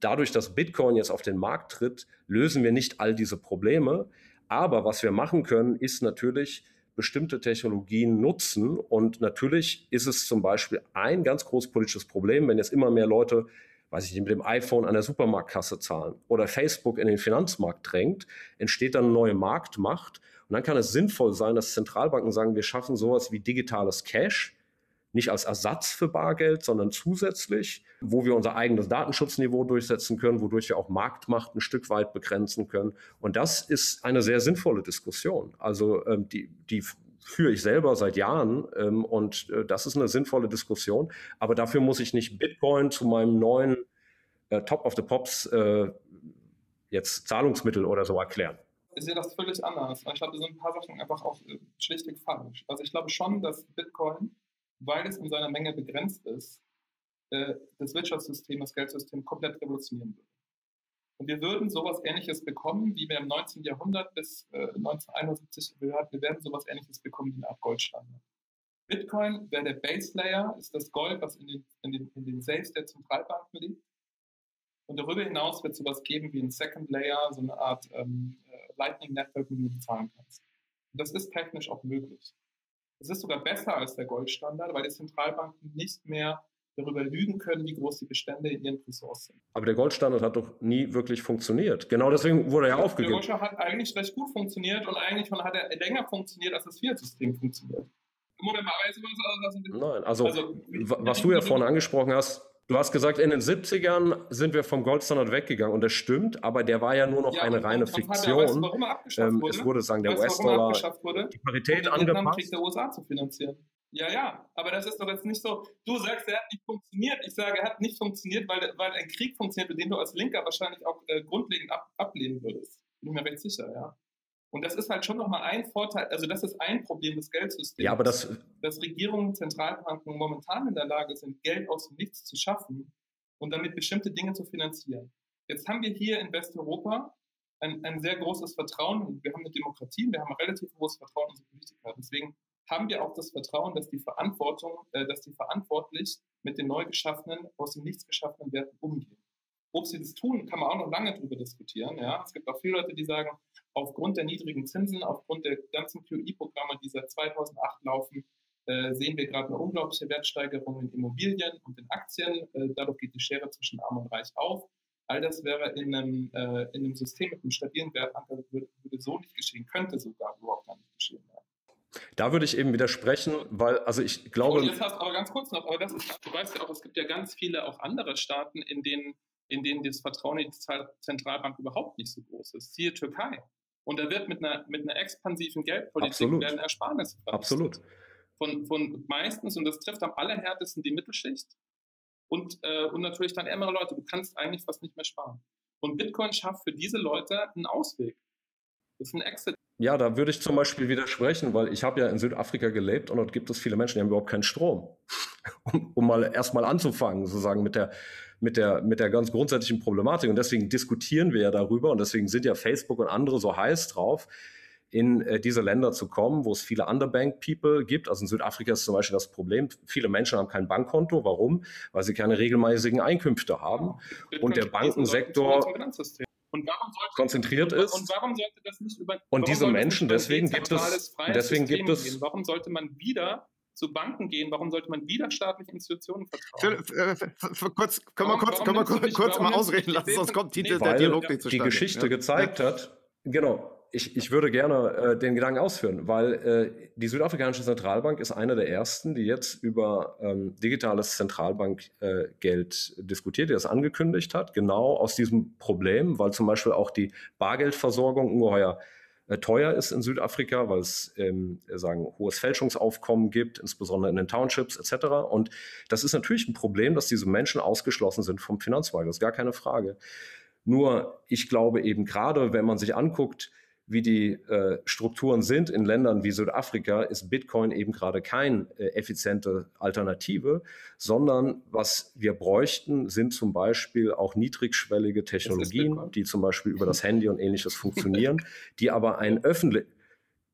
dadurch, dass Bitcoin jetzt auf den Markt tritt, lösen wir nicht all diese Probleme. Aber was wir machen können, ist natürlich bestimmte Technologien nutzen. Und natürlich ist es zum Beispiel ein ganz großes politisches Problem, wenn jetzt immer mehr Leute, weiß ich nicht, mit dem iPhone an der Supermarktkasse zahlen oder Facebook in den Finanzmarkt drängt, entsteht dann eine neue Marktmacht. Und dann kann es sinnvoll sein, dass Zentralbanken sagen, wir schaffen sowas wie digitales Cash, nicht als Ersatz für Bargeld, sondern zusätzlich, wo wir unser eigenes Datenschutzniveau durchsetzen können, wodurch wir auch Marktmacht ein Stück weit begrenzen können. Und das ist eine sehr sinnvolle Diskussion. Also ähm, die, die führe ich selber seit Jahren ähm, und äh, das ist eine sinnvolle Diskussion. Aber dafür muss ich nicht Bitcoin zu meinem neuen äh, Top of the Pops äh, jetzt Zahlungsmittel oder so erklären. Ich sehe das völlig anders. Ich glaube, da sind ein paar Sachen einfach auch äh, schlichtweg falsch. Also ich glaube schon, dass Bitcoin weil es in seiner Menge begrenzt ist, äh, das Wirtschaftssystem, das Geldsystem komplett revolutionieren würde. Und wir würden sowas Ähnliches bekommen, wie wir im 19. Jahrhundert bis äh, 1971 gehört, wir werden sowas Ähnliches bekommen wie eine Art Goldstandard. Bitcoin wäre der Base Layer, ist das Gold, was in den, in den, in den Safes der Zentralbanken liegt. Und darüber hinaus wird es sowas geben wie ein Second Layer, so eine Art ähm, äh, Lightning Network, mit dem du bezahlen kannst. Und das ist technisch auch möglich. Es ist sogar besser als der Goldstandard, weil die Zentralbanken nicht mehr darüber lügen können, wie groß die Bestände in ihren Ressourcen sind. Aber der Goldstandard hat doch nie wirklich funktioniert. Genau deswegen wurde er ja aufgegeben. Der Goldstandard hat eigentlich recht gut funktioniert und eigentlich hat er länger funktioniert, als das Fiat-System funktioniert. Moment mal, also, Nein, also, also was du ja vorhin angesprochen hast, Du hast gesagt, in den 70ern sind wir vom Goldstandard weggegangen und das stimmt, aber der war ja nur noch ja, eine reine Fiktion. weißt du, warum er abgeschafft ähm, wurde? Es wurde sagen, der US-Dollar die Parität um den angepasst. der USA zu finanzieren. Ja, ja, aber das ist doch jetzt nicht so. Du sagst, er hat nicht funktioniert. Ich sage, er hat nicht funktioniert, weil, weil ein Krieg funktioniert, den du als Linker wahrscheinlich auch äh, grundlegend ab, ablehnen würdest. Bin mir recht sicher, ja. Und das ist halt schon nochmal ein Vorteil, also das ist ein Problem des Geldsystems. Ja, aber das. Dass Regierungen, Zentralbanken momentan in der Lage sind, Geld aus dem Nichts zu schaffen und damit bestimmte Dinge zu finanzieren. Jetzt haben wir hier in Westeuropa ein, ein sehr großes Vertrauen. Wir haben eine Demokratie, wir haben ein relativ hohes Vertrauen in unsere Politiker. Deswegen haben wir auch das Vertrauen, dass die Verantwortung, äh, dass die verantwortlich mit den neu geschaffenen, aus dem Nichts geschaffenen Werten umgehen. Ob sie das tun, kann man auch noch lange darüber diskutieren. Ja? Es gibt auch viele Leute, die sagen, aufgrund der niedrigen Zinsen, aufgrund der ganzen QI-Programme, die seit 2008 laufen, äh, sehen wir gerade eine unglaubliche Wertsteigerung in Immobilien und in Aktien. Äh, dadurch geht die Schere zwischen Arm und Reich auf. All das wäre in einem, äh, in einem System mit einem stabilen Wertanker würde, würde, so nicht geschehen, könnte sogar überhaupt gar nicht geschehen. Ja. Da würde ich eben widersprechen, weil, also ich glaube. Und jetzt hast aber ganz kurz noch, aber das ist, du weißt ja auch, es gibt ja ganz viele auch andere Staaten, in denen, in denen das Vertrauen in die Zentralbank überhaupt nicht so groß ist. Siehe Türkei. Und da wird mit einer, mit einer expansiven Geldpolitik Absolut. werden Ersparnisse Absolut. Von, von meistens, und das trifft am allerhärtesten die Mittelschicht und, äh, und natürlich dann ärmere Leute. Du kannst eigentlich fast nicht mehr sparen. Und Bitcoin schafft für diese Leute einen Ausweg. Das ist ein Exit. Ja, da würde ich zum Beispiel widersprechen, weil ich habe ja in Südafrika gelebt und dort gibt es viele Menschen, die haben überhaupt keinen Strom. um, um mal erstmal anzufangen, sozusagen mit der, mit der, mit der ganz grundsätzlichen Problematik. Und deswegen diskutieren wir ja darüber und deswegen sind ja Facebook und andere so heiß drauf, in äh, diese Länder zu kommen, wo es viele Underbanked-People gibt. Also in Südafrika ist zum Beispiel das Problem, viele Menschen haben kein Bankkonto. Warum? Weil sie keine regelmäßigen Einkünfte haben. Und der Bankensektor konzentriert ist. Und warum sollte das nicht über Und diese Menschen, deswegen gibt es, deswegen gibt es. Gehen? Warum sollte man wieder zu Banken gehen? Warum sollte man wieder staatlichen Institutionen vertrauen? Für, kurz, können wir kurz, können wir kurz, kurz mal ausreden lassen, sonst kommt die, der Dialog nicht zustande. Die Geschichte ja. gezeigt hat, genau, ich, ich würde gerne äh, den Gedanken ausführen, weil äh, die südafrikanische Zentralbank ist eine der ersten, die jetzt über ähm, digitales Zentralbankgeld äh, diskutiert, die das angekündigt hat, genau aus diesem Problem, weil zum Beispiel auch die Bargeldversorgung ungeheuer äh, teuer ist in Südafrika, weil es ähm, sagen hohes Fälschungsaufkommen gibt, insbesondere in den Townships etc. Und das ist natürlich ein Problem, dass diese Menschen ausgeschlossen sind vom Finanzmarkt. Das ist gar keine Frage. Nur ich glaube eben gerade, wenn man sich anguckt, wie die äh, Strukturen sind in Ländern wie Südafrika, ist Bitcoin eben gerade keine äh, effiziente Alternative, sondern was wir bräuchten, sind zum Beispiel auch niedrigschwellige Technologien, die zum Beispiel über das Handy und ähnliches funktionieren, die aber einen öffentlich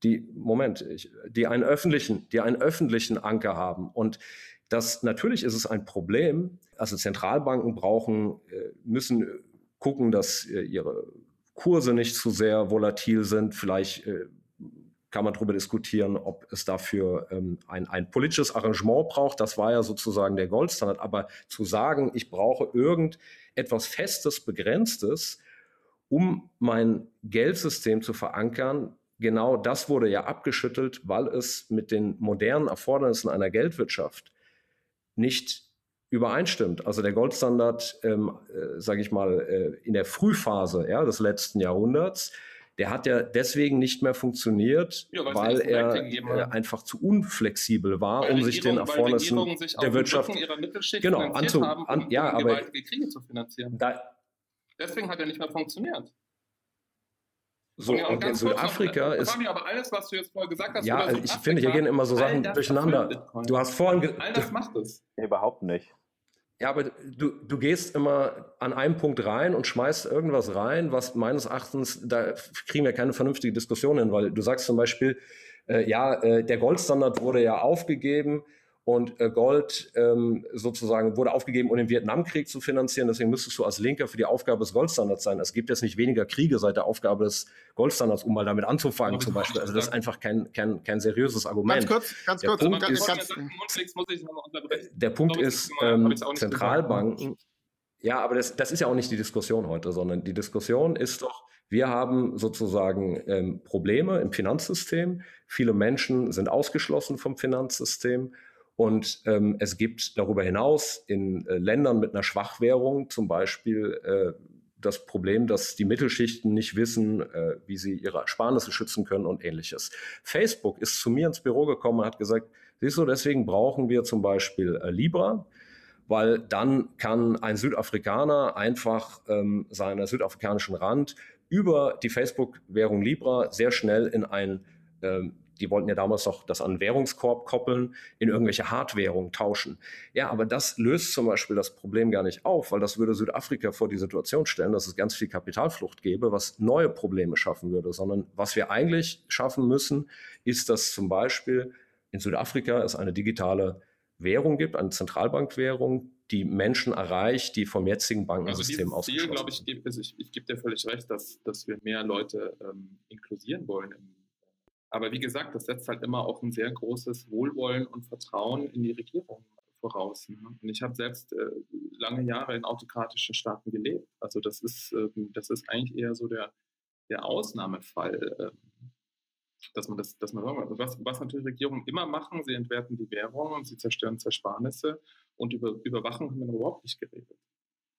die Moment, ich, die einen öffentlichen, die einen öffentlichen Anker haben und das natürlich ist es ein Problem. Also Zentralbanken brauchen, äh, müssen gucken, dass äh, ihre Kurse nicht zu sehr volatil sind. Vielleicht äh, kann man darüber diskutieren, ob es dafür ähm, ein, ein politisches Arrangement braucht. Das war ja sozusagen der Goldstandard. Aber zu sagen, ich brauche irgendetwas Festes, Begrenztes, um mein Geldsystem zu verankern, genau das wurde ja abgeschüttelt, weil es mit den modernen Erfordernissen einer Geldwirtschaft nicht übereinstimmt. Also der Goldstandard, ähm, äh, sage ich mal, äh, in der Frühphase ja, des letzten Jahrhunderts, der hat ja deswegen nicht mehr funktioniert, ja, weil er äh, einfach zu unflexibel war, weil um sich den Erfordernissen sich der Wirtschaft genau anzu, haben, um, an, ja, um aber Kriege zu finanzieren. Da, deswegen hat er nicht mehr funktioniert. So, und, und in Südafrika noch, ist. aber alles, was du jetzt vorher gesagt hast, ja, ich finde, hier gehen immer so Sachen durcheinander. Du hast vorhin. All das macht es. überhaupt nicht. Ja, aber du, du gehst immer an einem Punkt rein und schmeißt irgendwas rein, was meines Erachtens, da kriegen wir keine vernünftige Diskussion hin, weil du sagst zum Beispiel, äh, ja, äh, der Goldstandard wurde ja aufgegeben und äh, Gold ähm, sozusagen wurde aufgegeben, um den Vietnamkrieg zu finanzieren. Deswegen müsstest du als Linker für die Aufgabe des Goldstandards sein. Es gibt jetzt nicht weniger Kriege seit der Aufgabe des Goldstandards, um mal damit anzufangen zum Beispiel. Also das ist einfach kein, kein, kein seriöses Argument. Ganz kurz, ganz der kurz. Punkt ganz, ist, ganz, der Punkt ist, ähm, Zentralbanken, ja, aber das, das ist ja auch nicht die Diskussion heute, sondern die Diskussion ist doch, wir haben sozusagen ähm, Probleme im Finanzsystem. Viele Menschen sind ausgeschlossen vom Finanzsystem. Und ähm, es gibt darüber hinaus in äh, Ländern mit einer Schwachwährung zum Beispiel äh, das Problem, dass die Mittelschichten nicht wissen, äh, wie sie ihre Ersparnisse schützen können und ähnliches. Facebook ist zu mir ins Büro gekommen und hat gesagt, siehst du, deswegen brauchen wir zum Beispiel äh, Libra, weil dann kann ein Südafrikaner einfach ähm, seinen südafrikanischen Rand über die Facebook-Währung Libra sehr schnell in ein ähm, die wollten ja damals noch das an Währungskorb koppeln, in irgendwelche Hardwährungen tauschen. Ja, aber das löst zum Beispiel das Problem gar nicht auf, weil das würde Südafrika vor die Situation stellen, dass es ganz viel Kapitalflucht gäbe, was neue Probleme schaffen würde, sondern was wir eigentlich schaffen müssen, ist, dass zum Beispiel in Südafrika es eine digitale Währung gibt, eine Zentralbankwährung, die Menschen erreicht, die vom jetzigen Bankensystem also Ziel, glaube ich, ich, ich gebe dir völlig recht, dass, dass wir mehr Leute ähm, inklusieren wollen im aber wie gesagt, das setzt halt immer auch ein sehr großes Wohlwollen und Vertrauen in die Regierung voraus. Ne? Und ich habe selbst äh, lange Jahre in autokratischen Staaten gelebt. Also das ist, äh, das ist eigentlich eher so der, der Ausnahmefall, äh, dass man das, dass man was, was natürlich Regierungen immer machen, sie entwerten die Währung und sie zerstören Zersparnisse und über Überwachung haben wir überhaupt nicht geredet.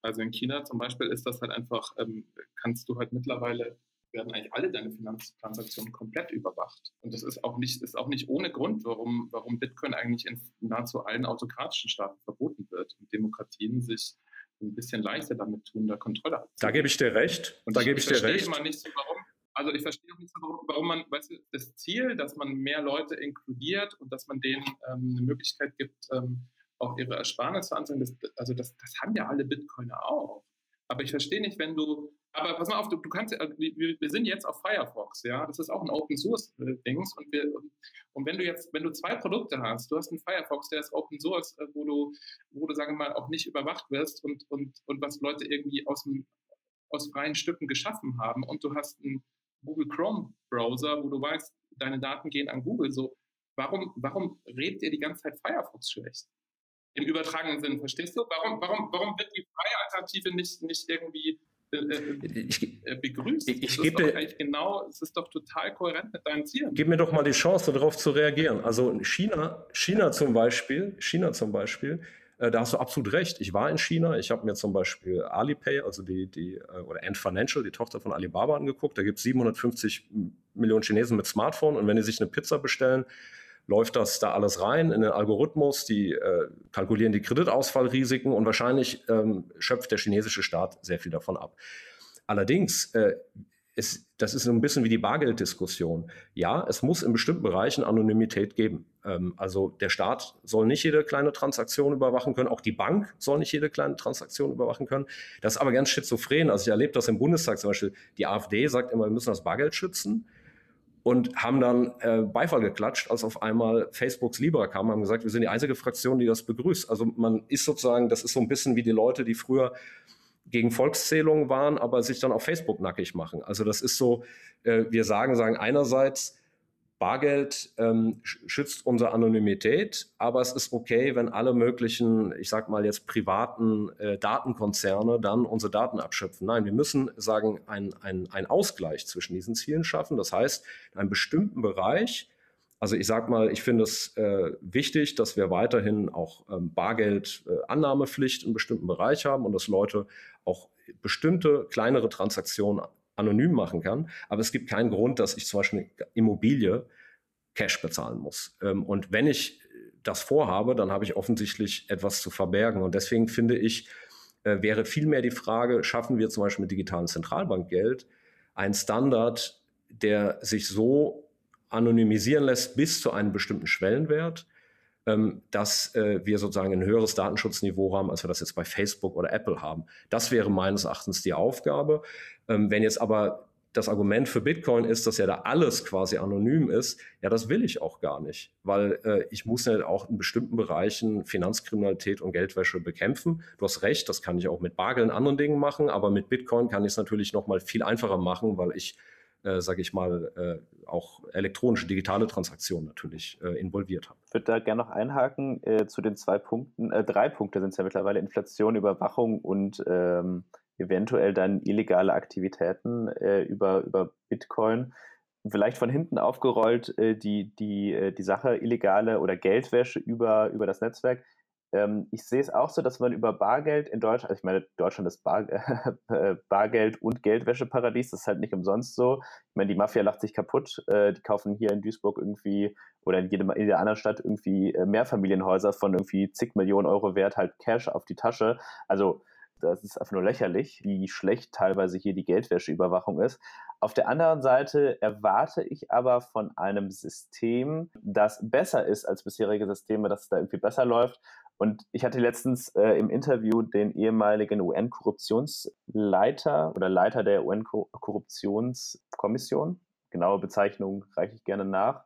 Also in China zum Beispiel ist das halt einfach, ähm, kannst du halt mittlerweile werden eigentlich alle deine Finanztransaktionen komplett überwacht. Und das ist auch nicht, ist auch nicht ohne Grund, warum, warum Bitcoin eigentlich in nahezu allen autokratischen Staaten verboten wird und Demokratien sich ein bisschen leichter damit tun, da Kontrolle abzunehmen. Da gebe ich dir recht. Und da gebe ich, ich dir recht. Immer nicht so, warum, also ich verstehe auch nicht so, warum, warum man, weißt du, das Ziel, dass man mehr Leute inkludiert und dass man denen ähm, eine Möglichkeit gibt, ähm, auch ihre Ersparnisse anzunehmen, das, also das, das haben ja alle Bitcoiner auch. Aber ich verstehe nicht, wenn du aber pass mal auf, du, du kannst, äh, wir, wir, sind jetzt auf Firefox, ja, das ist auch ein Open Source äh, Dings und wir, und wenn du jetzt, wenn du zwei Produkte hast, du hast einen Firefox, der ist Open Source, äh, wo du, wo du, sagen wir mal, auch nicht überwacht wirst und, und, und was Leute irgendwie aus dem, aus freien Stücken geschaffen haben und du hast einen Google Chrome Browser, wo du weißt, deine Daten gehen an Google, so, warum, warum redet ihr die ganze Zeit Firefox schlecht? Im übertragenen Sinn, verstehst du? Warum, warum, warum wird die freie Alternative nicht, nicht irgendwie äh, äh, ich, äh, begrüßt. Ich, ich gebe eigentlich genau, es ist doch total kohärent mit deinen Zielen. Gib mir doch mal die Chance, darauf zu reagieren. Also China, China zum Beispiel, China zum Beispiel, äh, da hast du absolut recht. Ich war in China, ich habe mir zum Beispiel Alipay, also die, die oder Ant Financial, die Tochter von Alibaba, angeguckt. Da gibt es 750 Millionen Chinesen mit Smartphone und wenn die sich eine Pizza bestellen, läuft das da alles rein in den Algorithmus, die äh, kalkulieren die Kreditausfallrisiken und wahrscheinlich ähm, schöpft der chinesische Staat sehr viel davon ab. Allerdings, äh, es, das ist so ein bisschen wie die Bargelddiskussion. Ja, es muss in bestimmten Bereichen Anonymität geben. Ähm, also der Staat soll nicht jede kleine Transaktion überwachen können, auch die Bank soll nicht jede kleine Transaktion überwachen können. Das ist aber ganz schizophren. Also ich erlebe das im Bundestag zum Beispiel. Die AfD sagt immer, wir müssen das Bargeld schützen und haben dann äh, Beifall geklatscht, als auf einmal Facebooks Libra kam, haben gesagt, wir sind die einzige Fraktion, die das begrüßt. Also man ist sozusagen, das ist so ein bisschen wie die Leute, die früher gegen Volkszählungen waren, aber sich dann auf Facebook nackig machen. Also das ist so, äh, wir sagen, sagen einerseits, Bargeld ähm, schützt unsere Anonymität, aber es ist okay, wenn alle möglichen, ich sag mal jetzt privaten äh, Datenkonzerne dann unsere Daten abschöpfen. Nein, wir müssen sagen, ein, ein, ein Ausgleich zwischen diesen Zielen schaffen. Das heißt, in einem bestimmten Bereich, also ich sag mal, ich finde es äh, wichtig, dass wir weiterhin auch ähm, Bargeldannahmepflicht äh, in bestimmten Bereich haben und dass Leute auch bestimmte kleinere Transaktionen anonym machen kann. Aber es gibt keinen Grund, dass ich zum Beispiel Immobilie Cash bezahlen muss. Ähm, und wenn ich das vorhabe, dann habe ich offensichtlich etwas zu verbergen. Und deswegen finde ich, äh, wäre vielmehr die Frage, schaffen wir zum Beispiel mit digitalen Zentralbankgeld einen Standard, der sich so anonymisieren lässt bis zu einem bestimmten Schwellenwert, dass äh, wir sozusagen ein höheres Datenschutzniveau haben, als wir das jetzt bei Facebook oder Apple haben. Das wäre meines Erachtens die Aufgabe. Ähm, wenn jetzt aber das Argument für Bitcoin ist, dass ja da alles quasi anonym ist. Ja, das will ich auch gar nicht, weil äh, ich muss ja auch in bestimmten Bereichen Finanzkriminalität und Geldwäsche bekämpfen. Du hast recht, das kann ich auch mit Bargeld und anderen Dingen machen, aber mit Bitcoin kann ich es natürlich noch mal viel einfacher machen, weil ich äh, sage ich mal, äh, auch elektronische, digitale Transaktionen natürlich äh, involviert habe. Ich würde da gerne noch einhaken äh, zu den zwei Punkten. Äh, drei Punkte sind es ja mittlerweile: Inflation, Überwachung und ähm, eventuell dann illegale Aktivitäten äh, über, über Bitcoin. Vielleicht von hinten aufgerollt die, die, die Sache illegale oder Geldwäsche über, über das Netzwerk ähm, ich sehe es auch so, dass man über Bargeld in Deutschland, also ich meine, Deutschland ist Bar, äh, Bargeld und Geldwäscheparadies, das ist halt nicht umsonst so. Ich meine, die Mafia lacht sich kaputt, äh, die kaufen hier in Duisburg irgendwie oder in, jedem, in jeder anderen Stadt irgendwie äh, Mehrfamilienhäuser von irgendwie zig Millionen Euro wert, halt Cash auf die Tasche. Also das ist einfach nur lächerlich, wie schlecht teilweise hier die Geldwäscheüberwachung ist. Auf der anderen Seite erwarte ich aber von einem System, das besser ist als bisherige Systeme, dass es da irgendwie besser läuft. Und ich hatte letztens äh, im Interview den ehemaligen UN-Korruptionsleiter oder Leiter der UN-Korruptionskommission, genaue Bezeichnung reiche ich gerne nach,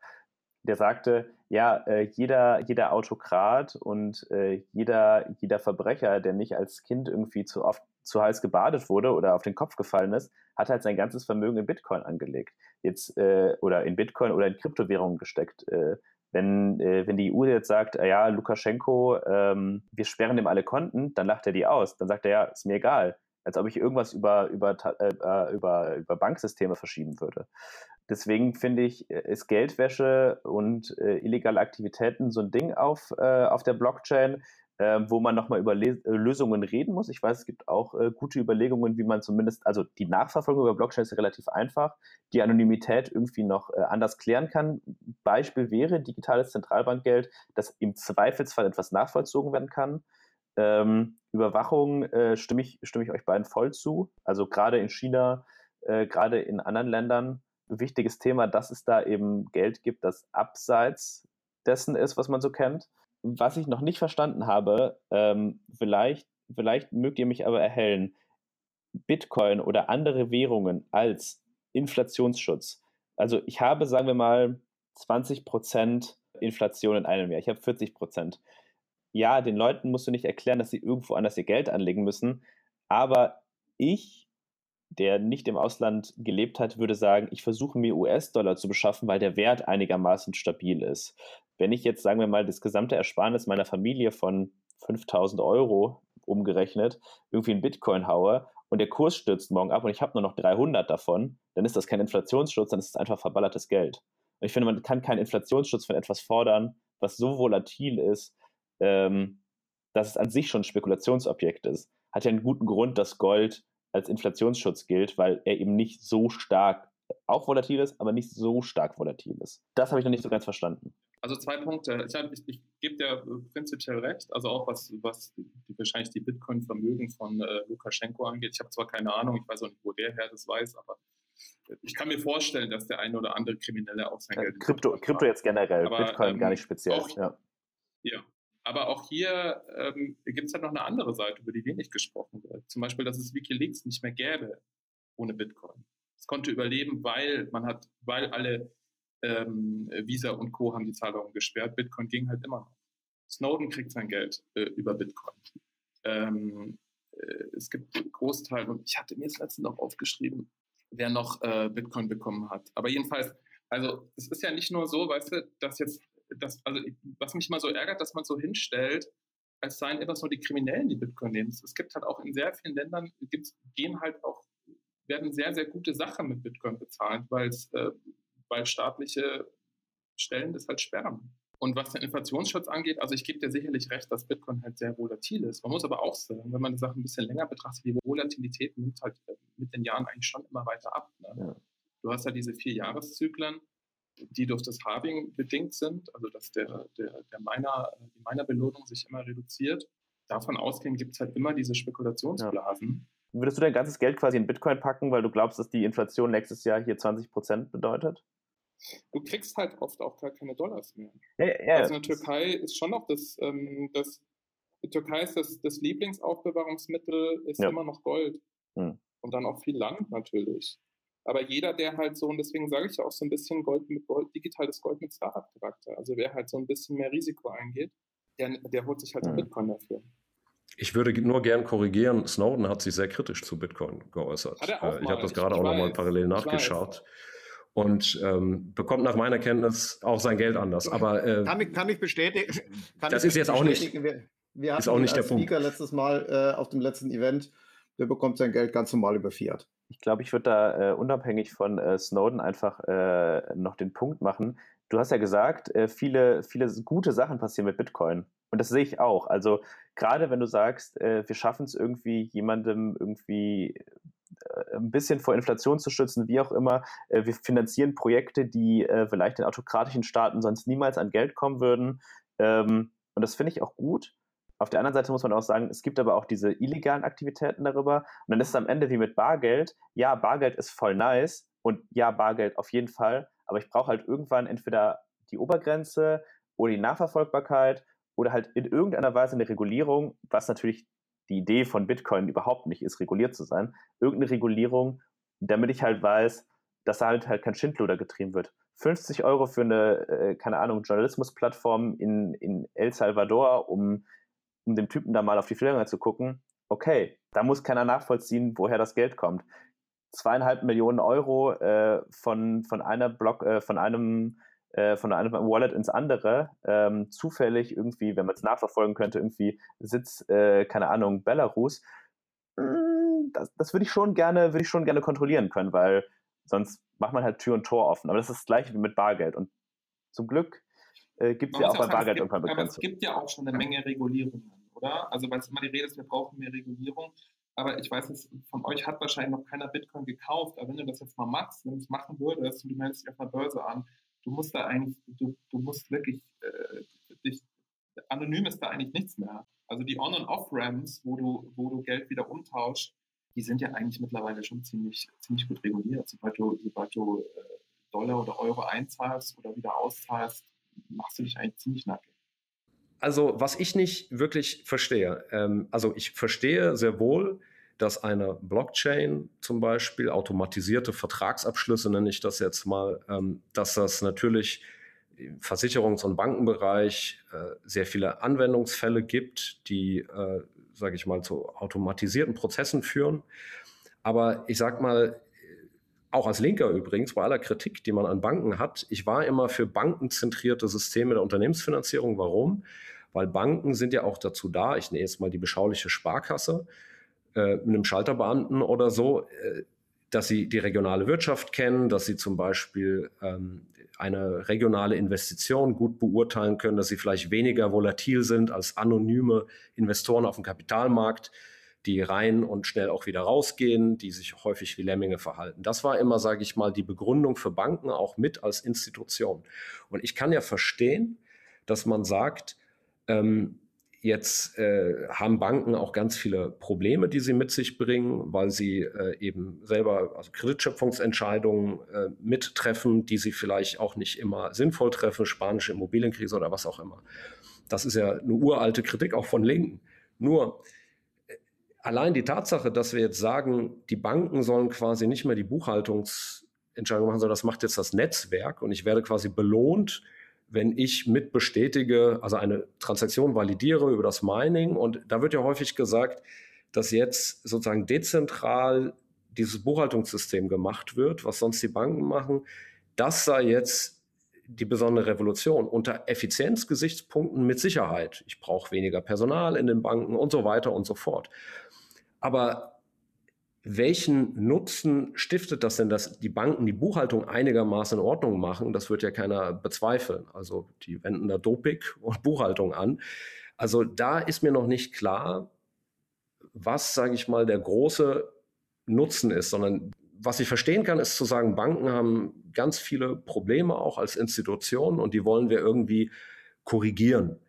der sagte, ja, äh, jeder, jeder Autokrat und äh, jeder, jeder Verbrecher, der nicht als Kind irgendwie zu oft zu heiß gebadet wurde oder auf den Kopf gefallen ist, hat halt sein ganzes Vermögen in Bitcoin angelegt. Jetzt, äh, oder in Bitcoin oder in Kryptowährungen gesteckt. Äh, wenn, äh, wenn die EU jetzt sagt, äh, ja, Lukaschenko, ähm, wir sperren ihm alle Konten, dann lacht er die aus. Dann sagt er, ja, ist mir egal. Als ob ich irgendwas über, über, äh, äh, über, über Banksysteme verschieben würde. Deswegen finde ich, äh, ist Geldwäsche und äh, illegale Aktivitäten so ein Ding auf, äh, auf der Blockchain, äh, wo man nochmal über Le äh, Lösungen reden muss. Ich weiß, es gibt auch äh, gute Überlegungen, wie man zumindest, also die Nachverfolgung über Blockchain ist relativ einfach, die Anonymität irgendwie noch äh, anders klären kann. Beispiel wäre digitales Zentralbankgeld, das im Zweifelsfall etwas nachvollzogen werden kann. Ähm, Überwachung äh, stimme, ich, stimme ich euch beiden voll zu. Also gerade in China, äh, gerade in anderen Ländern, wichtiges Thema, dass es da eben Geld gibt, das abseits dessen ist, was man so kennt was ich noch nicht verstanden habe, ähm, vielleicht, vielleicht mögt ihr mich aber erhellen, Bitcoin oder andere Währungen als Inflationsschutz. Also ich habe, sagen wir mal, 20% Inflation in einem Jahr. Ich habe 40%. Ja, den Leuten musst du nicht erklären, dass sie irgendwo anders ihr Geld anlegen müssen. Aber ich, der nicht im Ausland gelebt hat, würde sagen, ich versuche mir US-Dollar zu beschaffen, weil der Wert einigermaßen stabil ist. Wenn ich jetzt, sagen wir mal, das gesamte Ersparnis meiner Familie von 5000 Euro umgerechnet irgendwie in Bitcoin haue und der Kurs stürzt morgen ab und ich habe nur noch 300 davon, dann ist das kein Inflationsschutz, dann ist es einfach verballertes Geld. Und ich finde, man kann keinen Inflationsschutz von etwas fordern, was so volatil ist, ähm, dass es an sich schon ein Spekulationsobjekt ist. Hat ja einen guten Grund, dass Gold als Inflationsschutz gilt, weil er eben nicht so stark, auch volatil ist, aber nicht so stark volatil ist. Das habe ich noch nicht so ganz verstanden. Also zwei Punkte. Ich, ich, ich gebe dir prinzipiell recht, also auch was, was die, wahrscheinlich die Bitcoin-Vermögen von äh, Lukaschenko angeht. Ich habe zwar keine Ahnung, ich weiß auch nicht, wo der Herr das weiß, aber ich kann mir vorstellen, dass der eine oder andere Kriminelle auch sein ja, Geld. Krypto, Krypto jetzt generell, aber, Bitcoin ähm, gar nicht speziell. Auch, ja. ja. Aber auch hier ähm, gibt es halt noch eine andere Seite, über die wenig gesprochen wird. Zum Beispiel, dass es Wikileaks nicht mehr gäbe ohne Bitcoin. Es konnte überleben, weil man hat, weil alle ähm, Visa und Co. haben die Zahlungen gesperrt. Bitcoin ging halt immer noch. Snowden kriegt sein Geld äh, über Bitcoin. Ähm, äh, es gibt einen Großteil, und ich hatte mir das letzte noch aufgeschrieben, wer noch äh, Bitcoin bekommen hat. Aber jedenfalls, also es ist ja nicht nur so, weißt du, dass jetzt, das, also was mich mal so ärgert, dass man so hinstellt, als seien etwas nur die Kriminellen, die Bitcoin nehmen. Es gibt halt auch in sehr vielen Ländern, gibt's, gehen halt auch, werden sehr, sehr gute Sachen mit Bitcoin bezahlt, weil es äh, weil staatliche Stellen das halt sperren. Und was den Inflationsschutz angeht, also ich gebe dir sicherlich recht, dass Bitcoin halt sehr volatil ist. Man muss aber auch sagen, wenn man die Sache ein bisschen länger betrachtet, die Volatilität nimmt halt mit den Jahren eigentlich schon immer weiter ab. Ne? Ja. Du hast ja diese vier Jahreszyklen, die durch das Halving bedingt sind, also dass der, der, der Miner, die Minerbelohnung sich immer reduziert. Davon ausgehend gibt es halt immer diese Spekulationsblasen. Ja. Würdest du dein ganzes Geld quasi in Bitcoin packen, weil du glaubst, dass die Inflation nächstes Jahr hier 20 Prozent bedeutet? du kriegst halt oft auch gar keine Dollars mehr. Ja, ja, also in der Türkei ist schon noch das, ähm, das die Türkei ist das, das Lieblingsaufbewahrungsmittel ist immer noch Gold. Hm. Und dann auch viel Land natürlich. Aber jeder, der halt so, und deswegen sage ich ja auch so ein bisschen Gold mit Gold, digitales Gold mit Startup-Charakter, also wer halt so ein bisschen mehr Risiko eingeht, der, der holt sich halt mhm. Bitcoin dafür. Ich würde nur gern korrigieren, Snowden hat sich sehr kritisch zu Bitcoin geäußert. Äh, ich habe das gerade auch nochmal parallel nachgeschaut. Und ähm, bekommt nach meiner Kenntnis auch sein Geld anders. Aber äh, kann, ich, kann ich bestätigen. Kann das ich ist jetzt auch nicht. Wir, wir ist auch nicht der Speaker Punkt. letztes Mal äh, auf dem letzten Event. Der bekommt sein Geld ganz normal über Fiat. Ich glaube, ich würde da äh, unabhängig von äh, Snowden einfach äh, noch den Punkt machen. Du hast ja gesagt, äh, viele, viele gute Sachen passieren mit Bitcoin. Und das sehe ich auch. Also gerade wenn du sagst, äh, wir schaffen es irgendwie, jemandem irgendwie äh, ein bisschen vor Inflation zu schützen, wie auch immer. Wir finanzieren Projekte, die vielleicht in autokratischen Staaten sonst niemals an Geld kommen würden. Ähm, und das finde ich auch gut. Auf der anderen Seite muss man auch sagen, es gibt aber auch diese illegalen Aktivitäten darüber. Und dann ist es am Ende wie mit Bargeld. Ja, Bargeld ist voll nice und ja, Bargeld auf jeden Fall. Aber ich brauche halt irgendwann entweder die Obergrenze oder die Nachverfolgbarkeit oder halt in irgendeiner Weise eine Regulierung, was natürlich die Idee von Bitcoin überhaupt nicht ist, reguliert zu sein, irgendeine Regulierung, damit ich halt weiß, dass da halt, halt kein Schindluder getrieben wird. 50 Euro für eine, äh, keine Ahnung, Journalismusplattform in, in El Salvador, um, um dem Typen da mal auf die Finger zu gucken, okay, da muss keiner nachvollziehen, woher das Geld kommt. Zweieinhalb Millionen Euro äh, von, von einer Block, äh, von einem äh, von einem Wallet ins andere ähm, zufällig irgendwie, wenn man es nachverfolgen könnte, irgendwie Sitz, äh, keine Ahnung, Belarus, mm, das, das würde ich schon gerne, würde ich schon gerne kontrollieren können, weil sonst macht man halt Tür und Tor offen. Aber das ist das gleiche wie mit Bargeld. Und zum Glück äh, gibt es ja auch bei Bargeld irgendwann Begrenzung. Aber es gibt ja auch schon eine Menge Regulierungen, oder? Also weil es immer die Rede ist, wir brauchen mehr Regulierung. Aber ich weiß von euch hat wahrscheinlich noch keiner Bitcoin gekauft. Aber wenn du das jetzt mal machst, wenn du es machen würdest und du meldest dich auf einer Börse an, du musst da eigentlich, du, du musst wirklich, äh, dich, anonym ist da eigentlich nichts mehr. Also die On- und Off-Ramps, wo du, wo du Geld wieder umtauscht, die sind ja eigentlich mittlerweile schon ziemlich, ziemlich gut reguliert. Sobald du, sobald du äh, Dollar oder Euro einzahlst oder wieder auszahlst, machst du dich eigentlich ziemlich nackig. Also, was ich nicht wirklich verstehe, ähm, also ich verstehe sehr wohl, dass eine Blockchain zum Beispiel automatisierte Vertragsabschlüsse, nenne ich das jetzt mal, ähm, dass das natürlich im Versicherungs- und Bankenbereich äh, sehr viele Anwendungsfälle gibt, die, äh, sage ich mal, zu automatisierten Prozessen führen. Aber ich sage mal, auch als Linker übrigens, bei aller Kritik, die man an Banken hat, ich war immer für bankenzentrierte Systeme der Unternehmensfinanzierung. Warum? Weil Banken sind ja auch dazu da, ich nehme jetzt mal die beschauliche Sparkasse, äh, einem Schalterbeamten oder so, äh, dass sie die regionale Wirtschaft kennen, dass sie zum Beispiel ähm, eine regionale Investition gut beurteilen können, dass sie vielleicht weniger volatil sind als anonyme Investoren auf dem Kapitalmarkt, die rein und schnell auch wieder rausgehen, die sich häufig wie Lemminge verhalten. Das war immer, sage ich mal, die Begründung für Banken auch mit als Institution. Und ich kann ja verstehen, dass man sagt, ähm, Jetzt äh, haben Banken auch ganz viele Probleme, die sie mit sich bringen, weil sie äh, eben selber also Kreditschöpfungsentscheidungen äh, mittreffen, die sie vielleicht auch nicht immer sinnvoll treffen, spanische Immobilienkrise oder was auch immer. Das ist ja eine uralte Kritik auch von Linken. Nur allein die Tatsache, dass wir jetzt sagen, die Banken sollen quasi nicht mehr die Buchhaltungsentscheidung machen, sondern das macht jetzt das Netzwerk und ich werde quasi belohnt, wenn ich mit bestätige, also eine Transaktion validiere über das Mining. Und da wird ja häufig gesagt, dass jetzt sozusagen dezentral dieses Buchhaltungssystem gemacht wird, was sonst die Banken machen. Das sei jetzt die besondere Revolution unter Effizienzgesichtspunkten mit Sicherheit. Ich brauche weniger Personal in den Banken und so weiter und so fort. Aber welchen Nutzen stiftet das denn, dass die Banken die Buchhaltung einigermaßen in Ordnung machen? Das wird ja keiner bezweifeln. Also die wenden da Dopik und Buchhaltung an. Also da ist mir noch nicht klar, was, sage ich mal, der große Nutzen ist, sondern was ich verstehen kann, ist zu sagen, Banken haben ganz viele Probleme auch als Institutionen und die wollen wir irgendwie korrigieren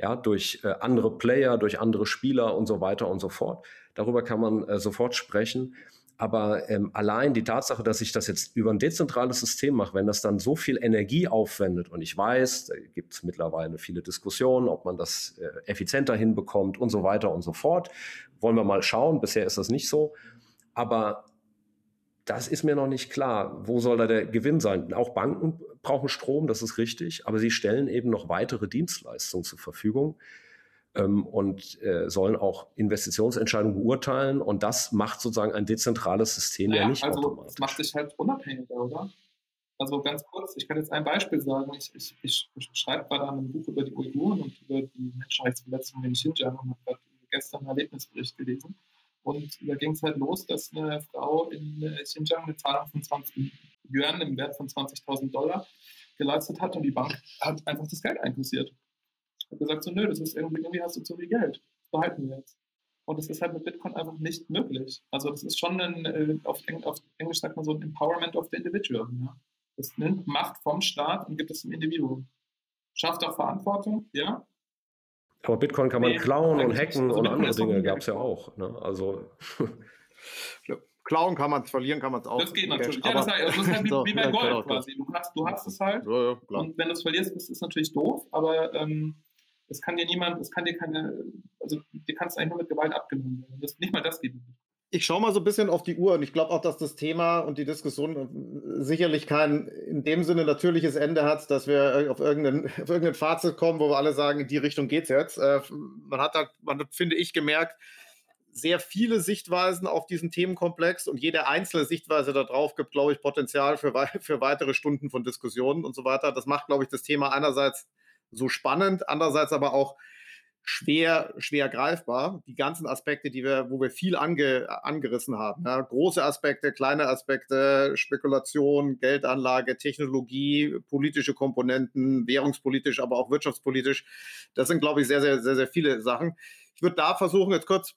ja, durch äh, andere Player, durch andere Spieler und so weiter und so fort. Darüber kann man äh, sofort sprechen. Aber ähm, allein die Tatsache, dass ich das jetzt über ein dezentrales System mache, wenn das dann so viel Energie aufwendet, und ich weiß, da gibt es mittlerweile viele Diskussionen, ob man das äh, effizienter hinbekommt und so weiter und so fort, wollen wir mal schauen. Bisher ist das nicht so. Aber das ist mir noch nicht klar. Wo soll da der Gewinn sein? Auch Banken brauchen Strom, das ist richtig, aber sie stellen eben noch weitere Dienstleistungen zur Verfügung ähm, und äh, sollen auch Investitionsentscheidungen beurteilen. Und das macht sozusagen ein dezentrales System naja, ja nicht also automatisch. Das macht sich halt unabhängiger, oder? Also ganz kurz, ich kann jetzt ein Beispiel sagen. Ich, ich, ich, ich schreibe gerade an einem Buch über die Uiguren und über die Menschenrechtsverletzungen in Xinjiang und habe gestern einen Erlebnisbericht gelesen. Und da ging es halt los, dass eine Frau in äh, Xinjiang eine Zahlung von 20 Yuan im Wert von 20.000 Dollar geleistet hat und die Bank hat einfach das Geld einkassiert. Hat gesagt so, nö, das ist irgendwie, irgendwie hast du zu viel Geld. Das behalten wir jetzt. Und das ist halt mit Bitcoin einfach nicht möglich. Also das ist schon ein, äh, auf, Eng auf Englisch sagt man so ein Empowerment of the Individual. Ja? Das nimmt Macht vom Staat und gibt es dem Individuum. Schafft auch Verantwortung, ja, aber Bitcoin kann man nee, klauen und hacken also und andere Dinge gab es ja auch. Ne? Also klauen kann man es, verlieren kann man es auch. Das geht natürlich. Ja, das, heißt, das ist halt wie, so, wie bei Gold genau, quasi. Du hast, du hast es halt. Ja, ja, und wenn du es verlierst, ist es natürlich doof, aber ähm, es kann dir niemand, es kann dir keine, also dir kannst eigentlich nur mit Gewalt abgenommen werden. Das, nicht mal das geht nicht ich schaue mal so ein bisschen auf die Uhr und ich glaube auch, dass das Thema und die Diskussion sicherlich kein in dem Sinne natürliches Ende hat, dass wir auf irgendein, auf irgendein Fazit kommen, wo wir alle sagen, in die Richtung geht's jetzt. Äh, man hat da, man hat, finde ich, gemerkt, sehr viele Sichtweisen auf diesen Themenkomplex und jede einzelne Sichtweise darauf gibt, glaube ich, Potenzial für, für weitere Stunden von Diskussionen und so weiter. Das macht, glaube ich, das Thema einerseits so spannend, andererseits aber auch schwer, schwer greifbar. Die ganzen Aspekte, die wir, wo wir viel ange, angerissen haben. Ja, große Aspekte, kleine Aspekte, Spekulation, Geldanlage, Technologie, politische Komponenten, währungspolitisch, aber auch wirtschaftspolitisch. Das sind, glaube ich, sehr, sehr, sehr, sehr viele Sachen. Ich würde da versuchen, jetzt kurz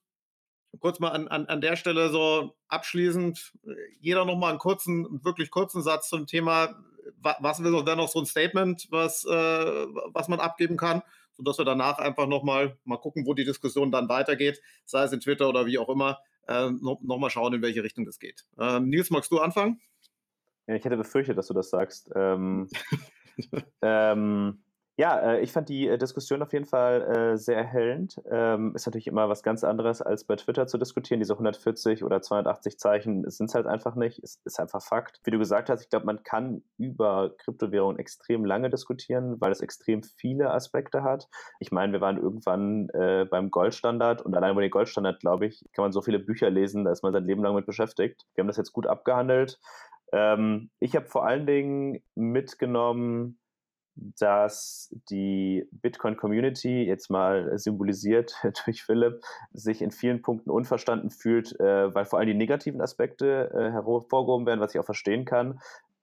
kurz mal an, an, an der Stelle so abschließend, jeder noch mal einen kurzen, wirklich kurzen Satz zum Thema, was will denn noch so ein Statement, was, äh, was man abgeben kann? sodass wir danach einfach nochmal mal gucken, wo die Diskussion dann weitergeht, sei es in Twitter oder wie auch immer, äh, noch, noch mal schauen, in welche Richtung das geht. Ähm, Nils, magst du anfangen? Ja, ich hätte befürchtet, dass du das sagst. Ähm, ähm, ja, äh, ich fand die äh, Diskussion auf jeden Fall äh, sehr erhellend. Ähm, ist natürlich immer was ganz anderes, als bei Twitter zu diskutieren. Diese 140 oder 280 Zeichen sind es halt einfach nicht. Es ist einfach Fakt. Wie du gesagt hast, ich glaube, man kann über Kryptowährungen extrem lange diskutieren, weil es extrem viele Aspekte hat. Ich meine, wir waren irgendwann äh, beim Goldstandard und allein über den Goldstandard, glaube ich, kann man so viele Bücher lesen, da ist man sein Leben lang mit beschäftigt. Wir haben das jetzt gut abgehandelt. Ähm, ich habe vor allen Dingen mitgenommen, dass die Bitcoin-Community, jetzt mal symbolisiert durch Philipp, sich in vielen Punkten unverstanden fühlt, äh, weil vor allem die negativen Aspekte äh, hervorgehoben werden, was ich auch verstehen kann.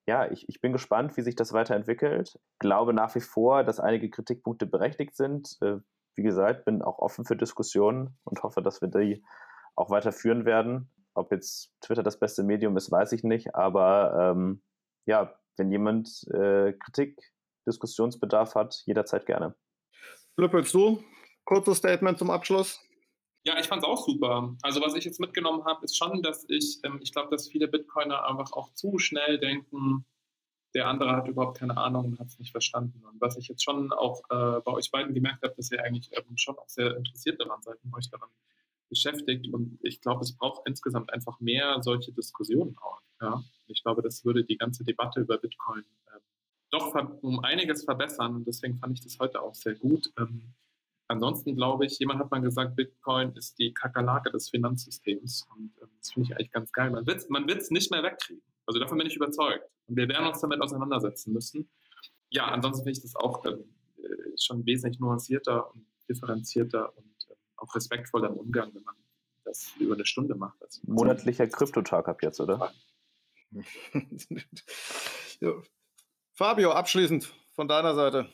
Ja, ich, ich bin gespannt, wie sich das weiterentwickelt. Glaube nach wie vor, dass einige Kritikpunkte berechtigt sind. Äh, wie gesagt, bin auch offen für Diskussionen und hoffe, dass wir die auch weiterführen werden. Ob jetzt Twitter das beste Medium ist, weiß ich nicht. Aber ähm, ja, wenn jemand äh, Kritik Diskussionsbedarf hat, jederzeit gerne. Lüppelst du? Kurzes Statement zum Abschluss. Ja, ich fand es auch super. Also was ich jetzt mitgenommen habe, ist schon, dass ich, ähm, ich glaube, dass viele Bitcoiner einfach auch zu schnell denken, der andere hat überhaupt keine Ahnung und hat es nicht verstanden. Und was ich jetzt schon auch äh, bei euch beiden gemerkt habe, dass ihr eigentlich ähm, schon auch sehr interessiert daran seid und euch daran beschäftigt. Und ich glaube, es braucht insgesamt einfach mehr solche Diskussionen auch. Ja? Ich glaube, das würde die ganze Debatte über Bitcoin äh, doch um einiges verbessern und deswegen fand ich das heute auch sehr gut. Ähm, ansonsten glaube ich, jemand hat mal gesagt, Bitcoin ist die Kakerlake des Finanzsystems und ähm, das finde ich eigentlich ganz geil. Man wird es man nicht mehr wegkriegen. Also davon bin ich überzeugt. Und wir werden uns damit auseinandersetzen müssen. Ja, ansonsten finde ich das auch ähm, äh, schon wesentlich nuancierter und differenzierter und ähm, auch respektvoller im Umgang, wenn man das über eine Stunde macht. Monatlicher Kryptotag ab jetzt, oder? ja. Fabio, abschließend von deiner Seite.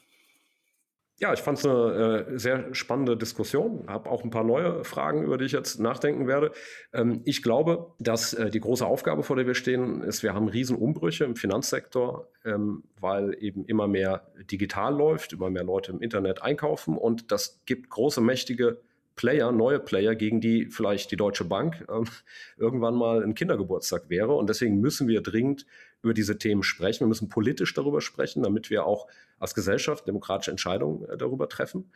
Ja, ich fand es eine äh, sehr spannende Diskussion. Habe auch ein paar neue Fragen, über die ich jetzt nachdenken werde. Ähm, ich glaube, dass äh, die große Aufgabe, vor der wir stehen, ist, wir haben Riesenumbrüche im Finanzsektor, ähm, weil eben immer mehr digital läuft, immer mehr Leute im Internet einkaufen und das gibt große, mächtige Player, neue Player, gegen die vielleicht die Deutsche Bank ähm, irgendwann mal ein Kindergeburtstag wäre. Und deswegen müssen wir dringend über diese Themen sprechen. Wir müssen politisch darüber sprechen, damit wir auch als Gesellschaft demokratische Entscheidungen äh, darüber treffen.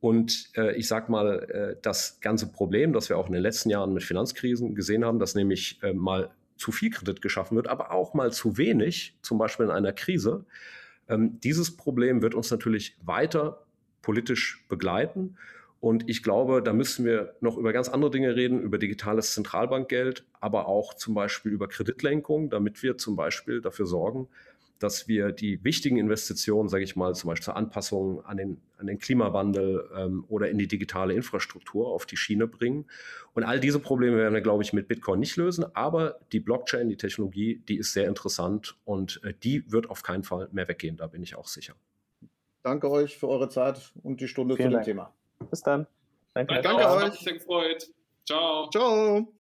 Und äh, ich sage mal, äh, das ganze Problem, das wir auch in den letzten Jahren mit Finanzkrisen gesehen haben, dass nämlich äh, mal zu viel Kredit geschaffen wird, aber auch mal zu wenig, zum Beispiel in einer Krise. Ähm, dieses Problem wird uns natürlich weiter politisch begleiten. Und ich glaube, da müssen wir noch über ganz andere Dinge reden, über digitales Zentralbankgeld, aber auch zum Beispiel über Kreditlenkung, damit wir zum Beispiel dafür sorgen, dass wir die wichtigen Investitionen, sage ich mal, zum Beispiel zur Anpassung an den, an den Klimawandel ähm, oder in die digitale Infrastruktur auf die Schiene bringen. Und all diese Probleme werden wir, glaube ich, mit Bitcoin nicht lösen. Aber die Blockchain, die Technologie, die ist sehr interessant und äh, die wird auf keinen Fall mehr weggehen. Da bin ich auch sicher. Danke euch für eure Zeit und die Stunde Vielen zu dem Dank. Thema. Bis dann. Danke, Danke euch. Hat mich sehr gefreut. Ciao. Ciao.